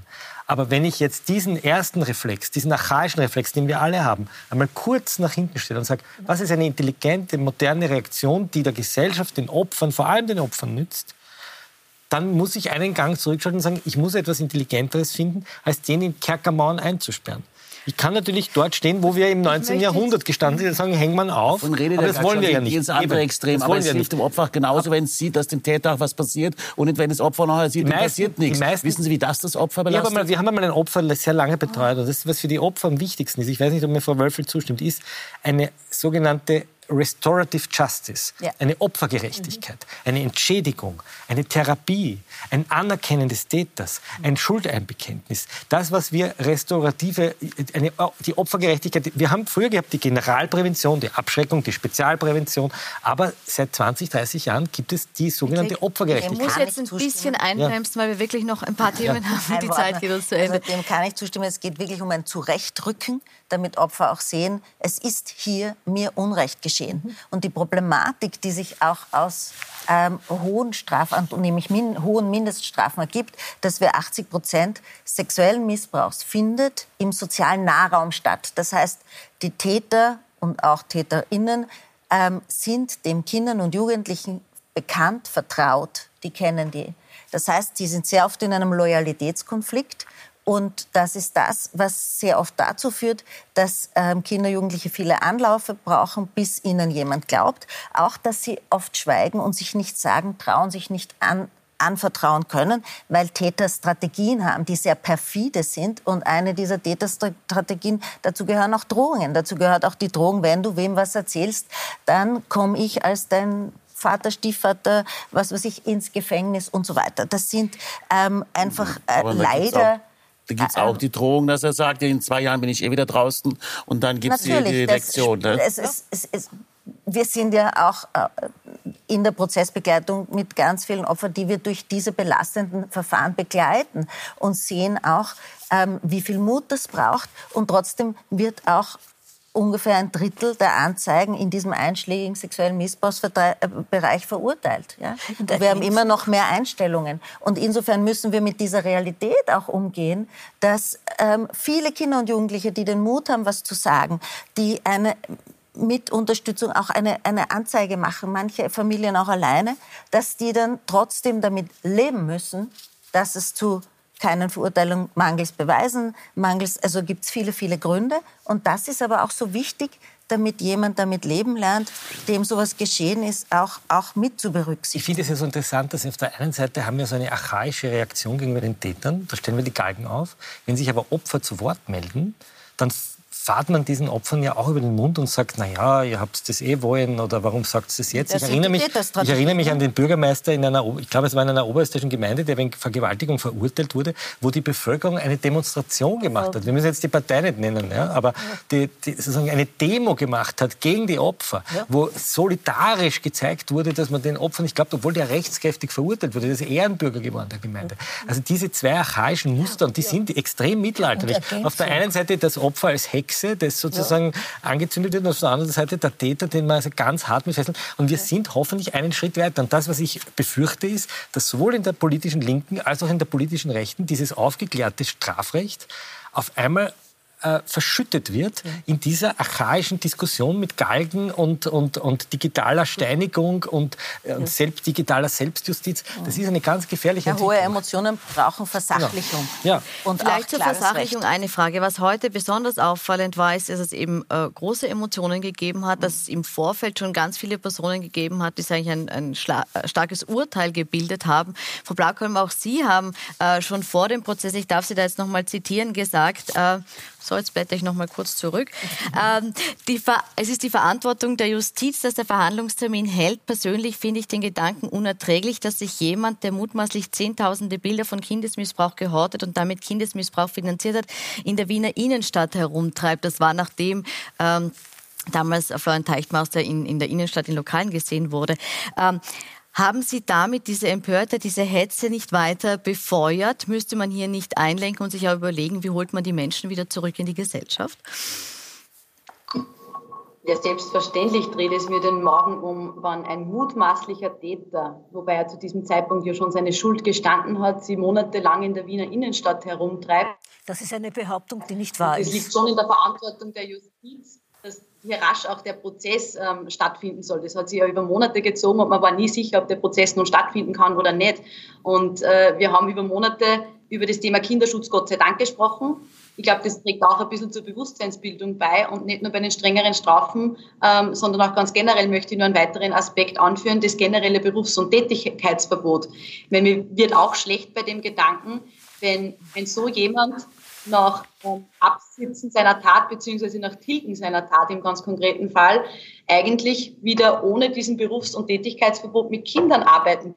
Aber wenn ich jetzt diesen ersten Reflex, diesen archaischen Reflex, den wir alle haben, einmal kurz nach hinten stelle und sage, was ist eine intelligente, moderne Reaktion, die der Gesellschaft, den Opfern, vor allem den Opfern nützt, dann muss ich einen Gang zurückschalten und sagen, ich muss etwas Intelligenteres finden, als den in Kerkermauern einzusperren. Ich kann natürlich dort stehen, wo wir im 19. Jahrhundert gestanden sind, und sagen, hängen wir auf. Und redet aber das wollen wir ja nicht. Ins andere Extrem. das Aber wollen es wir hilft nicht. dem Opfer genauso, wenn es sieht, dass dem Täter auch was passiert. Und nicht, wenn das Opfer nachher sieht, meisten- passiert nichts. meisten- Wissen Sie, wie das das Opfer Ja, aber belastet? mal, wir haben einmal ein Opfer sehr lange betreut. Und das, was für die Opfer am wichtigsten ist, ich weiß nicht, ob mir Frau Wölfel zustimmt, ist eine sogenannte Restorative Justice, Ja. eine Opfergerechtigkeit, eine Entschädigung, eine Therapie, ein Anerkennen des Täters, ein Schuldeinbekenntnis. Das, was wir restaurative, eine, die Opfergerechtigkeit, wir haben früher gehabt die Generalprävention, die Abschreckung, die Spezialprävention, aber seit 20, 30 Jahren gibt es die sogenannte Ich Opfergerechtigkeit. muss jetzt ein bisschen einbremsen, weil wir wirklich noch ein paar Themen haben. Die Zeit geht uns zu Ende. Also dem kann ich zustimmen. Es geht wirklich um ein Zurechtrücken, damit Opfer auch sehen, es ist hier mir Unrecht geschehen. Und die Problematik, die sich auch aus ähm, hohen Strafen, nämlich min hohen Mindeststrafen ergibt, dass wir 80 Prozent sexuellen Missbrauchs findet im sozialen Nahraum statt. Das heißt, die Täter und auch TäterInnen ähm, sind den Kindern und Jugendlichen bekannt, vertraut, die kennen die. Das heißt, die sind sehr oft in einem Loyalitätskonflikt. Und das ist das, was sehr oft dazu führt, dass ähm, Kinder, Jugendliche viele Anläufe brauchen, bis ihnen jemand glaubt. Auch, dass sie oft schweigen und sich nicht sagen, trauen, sich nicht an, anvertrauen können, weil Täter Strategien haben, die sehr perfide sind. Und eine dieser Täterstrategien, dazu gehören auch Drohungen. Dazu gehört auch die Drohung, wenn du wem was erzählst, dann komme ich als dein Vater, Stiefvater, was weiß ich, ins Gefängnis und so weiter. Das sind ähm, einfach äh, leider... Da gibt es auch die Drohung, dass er sagt, in zwei Jahren bin ich eh wieder draußen und dann gibt es die, die das- Lektion. Ne? Es, es, es, es, wir sind ja auch äh, in der Prozessbegleitung mit ganz vielen Opfern, die wir durch diese belastenden Verfahren begleiten und sehen auch, ähm, wie viel Mut das braucht. Und trotzdem wird auch ungefähr ein Drittel der Anzeigen in diesem einschlägigen sexuellen Missbrauchsbereich verurteilt. Ja? Und wir haben immer noch mehr Einstellungen. Und insofern müssen wir mit dieser Realität auch umgehen, dass ähm, viele Kinder und Jugendliche, die den Mut haben, was zu sagen, die eine mit Unterstützung auch eine, eine Anzeige machen, manche Familien auch alleine, dass die dann trotzdem damit leben müssen, dass es zu keinen Verurteilungen mangels Beweisen, mangels, also gibt es viele, viele Gründe. Und das ist aber auch so wichtig, damit jemand damit leben lernt, dem sowas geschehen ist, auch, auch mit zu Ich berücksichtigen. finde es ja so interessant, dass auf der einen Seite haben wir so eine archaische Reaktion gegenüber den Tätern, da stellen wir die Galgen auf. Wenn sich aber Opfer zu Wort melden, dann fahrt man diesen Opfern ja auch über den Mund und sagt, na ja, ihr habt das eh wollen oder warum sagt ihr das jetzt? Das Ich erinnere, mich, ich erinnere mich ja. an den Bürgermeister in einer, ich glaube, es war in einer oberösterreichischen Gemeinde, der wegen Vergewaltigung verurteilt wurde, wo die Bevölkerung eine Demonstration gemacht hat. Wir müssen jetzt die Partei nicht nennen, ja, aber die, die sozusagen eine Demo gemacht hat gegen die Opfer, wo solidarisch gezeigt wurde, dass man den Opfern, ich glaube, obwohl der rechtskräftig verurteilt wurde, das ist Ehrenbürger geworden der Gemeinde. Also diese zwei archaischen Muster, und die sind extrem mittelalterlich. Auf der einen Seite das Opfer als Hexe, das sozusagen angezündet wird, und auf der anderen Seite der Täter, den man also ganz hart mit fesseln. Und wir sind hoffentlich einen Schritt weiter. Und das, was ich befürchte, ist, dass sowohl in der politischen Linken als auch in der politischen Rechten dieses aufgeklärte Strafrecht auf einmal äh, verschüttet wird in dieser archaischen Diskussion mit Galgen und, und, und digitaler Steinigung und, äh, und selbst, digitaler Selbstjustiz. Das ist eine ganz gefährliche ja, Hohe Emotionen brauchen Versachlichung. Genau. Ja. Und Vielleicht zur Versachlichung Recht. eine Frage. Was heute besonders auffallend war, ist, dass es eben äh, große Emotionen gegeben hat, dass es im Vorfeld schon ganz viele Personen gegeben hat, die sich ein, ein äh, starkes Urteil gebildet haben. Frau Blackholm, auch Sie haben äh, schon vor dem Prozess, ich darf Sie da jetzt noch mal zitieren, gesagt, äh, so, jetzt blätter ich noch mal kurz zurück. Ähm, es ist die Verantwortung der Justiz, dass der Verhandlungstermin hält. Persönlich finde ich den Gedanken unerträglich, dass sich jemand, der mutmaßlich zehntausende Bilder von Kindesmissbrauch gehortet und damit Kindesmissbrauch finanziert hat, in der Wiener Innenstadt herumtreibt. Das war nachdem ähm, damals Florian Teichtmaster in, in der Innenstadt in Lokalen gesehen wurde. Ähm, haben Sie damit diese Empörte, diese Hetze nicht weiter befeuert? Müsste man hier nicht einlenken und sich auch überlegen, wie holt man die Menschen wieder zurück in die Gesellschaft? Ja, selbstverständlich dreht es mir den Magen um, wann ein mutmaßlicher Täter, wobei er zu diesem Zeitpunkt ja schon seine Schuld gestanden hat, sie monatelang in der Wiener Innenstadt herumtreibt. Das ist eine Behauptung, die nicht wahr ist. Es liegt schon in der Verantwortung der Justiz, dass hier rasch auch der Prozess ähm, stattfinden soll. Das hat sich ja über Monate gezogen und man war nie sicher, ob der Prozess nun stattfinden kann oder nicht. Und äh, wir haben über Monate über das Thema Kinderschutz Gott sei Dank gesprochen. Ich glaube, das trägt auch ein bisschen zur Bewusstseinsbildung bei und nicht nur bei den strengeren Strafen, ähm, sondern auch ganz generell möchte ich nur einen weiteren Aspekt anführen, das generelle Berufs- und Tätigkeitsverbot. Weil mir wird auch schlecht bei dem Gedanken, wenn, wenn so jemand nach ähm, Absitzen seiner Tat beziehungsweise nach Tilgen seiner Tat im ganz konkreten Fall eigentlich wieder ohne diesen Berufs- und Tätigkeitsverbot mit Kindern arbeiten.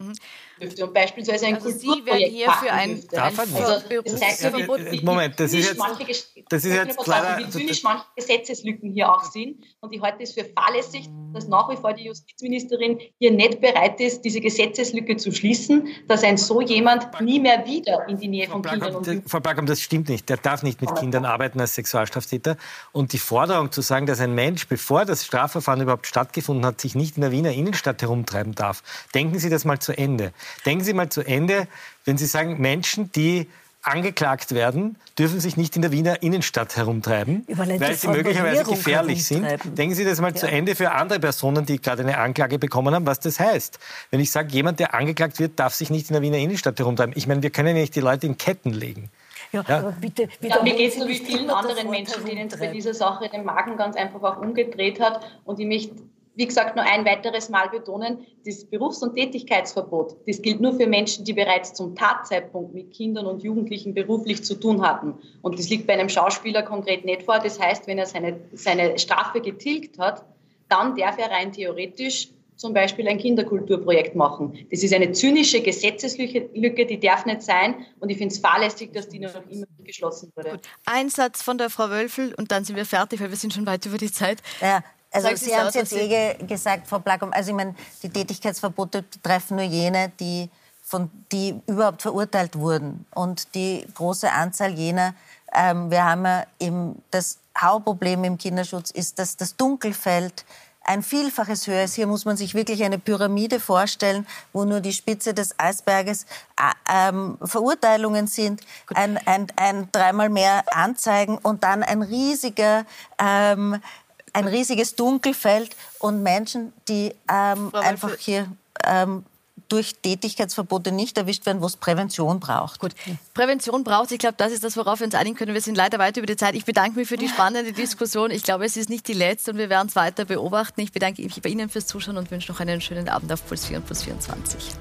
Mhm dürfte und beispielsweise ein also Kulturprojekt Sie werden hier für ein, ein also, Berufsverbot ja, Moment, das ist jetzt, das ist jetzt leider, wie zynisch manche Gesetzeslücken hier auch sind und ich halte es für fahrlässig, dass nach wie vor die Justizministerin hier nicht bereit ist, diese Gesetzeslücke zu schließen, dass ein so jemand nie mehr wieder in die Nähe von Kindern und Frau Blackam, das stimmt nicht. Der darf nicht mit Kindern arbeiten als Sexualstraftäter und die Forderung zu sagen, dass ein Mensch, bevor das Strafverfahren überhaupt stattgefunden hat, sich nicht in der Wiener Innenstadt herumtreiben darf. Denken Sie das mal zu Ende. Denken Sie mal zu Ende, wenn Sie sagen, Menschen, die angeklagt werden, dürfen sich nicht in der Wiener Innenstadt herumtreiben, weil sie möglicherweise gefährlich sind. Denken Sie das mal ja. zu Ende für andere Personen, die gerade eine Anklage bekommen haben, was das heißt. Wenn ich sage, jemand, der angeklagt wird, darf sich nicht in der Wiener Innenstadt herumtreiben. Ich meine, wir können ja nicht die Leute in Ketten legen. Ja, ja. aber bitte, bitte ja, mir geht es so wie vielen anderen Menschen, denen es bei dieser Sache den Magen ganz einfach auch umgedreht hat. Und ich möchte wie gesagt, nur ein weiteres Mal betonen, das Berufs- und Tätigkeitsverbot, das gilt nur für Menschen, die bereits zum Tatzeitpunkt mit Kindern und Jugendlichen beruflich zu tun hatten. Und das liegt bei einem Schauspieler konkret nicht vor. Das heißt, wenn er seine, seine Strafe getilgt hat, dann darf er rein theoretisch zum Beispiel ein Kinderkulturprojekt machen. Das ist eine zynische Gesetzeslücke, die darf nicht sein. Und ich finde es fahrlässig, dass die noch immer geschlossen wurde. Gut. Ein Satz von der Frau Wölfel und dann sind wir fertig, weil wir sind schon weit über die Zeit. Ja, also Sie haben es jetzt eh gesagt, Frau Blackum. Also ich meine, die Tätigkeitsverbote treffen nur jene, die, von, die überhaupt verurteilt wurden. Und die große Anzahl jener, ähm, wir haben ja eben das Hauptproblem im Kinderschutz ist, dass das Dunkelfeld ein Vielfaches höher ist. Hier muss man sich wirklich eine Pyramide vorstellen, wo nur die Spitze des Eisberges äh, ähm, Verurteilungen sind, ein, ein, ein, dreimal mehr Anzeigen und dann ein riesiger ähm, ein riesiges Dunkelfeld und Menschen, die ähm, einfach hier ähm, durch Tätigkeitsverbote nicht erwischt werden, wo es Prävention braucht. Gut, Prävention braucht Ich glaube, das ist das, worauf wir uns einigen können. Wir sind leider weit über die Zeit. Ich bedanke mich für die spannende Diskussion. Ich glaube, es ist nicht die letzte und wir werden es weiter beobachten. Ich bedanke mich bei Ihnen fürs Zuschauen und wünsche noch einen schönen Abend auf Puls 4 und Puls 24.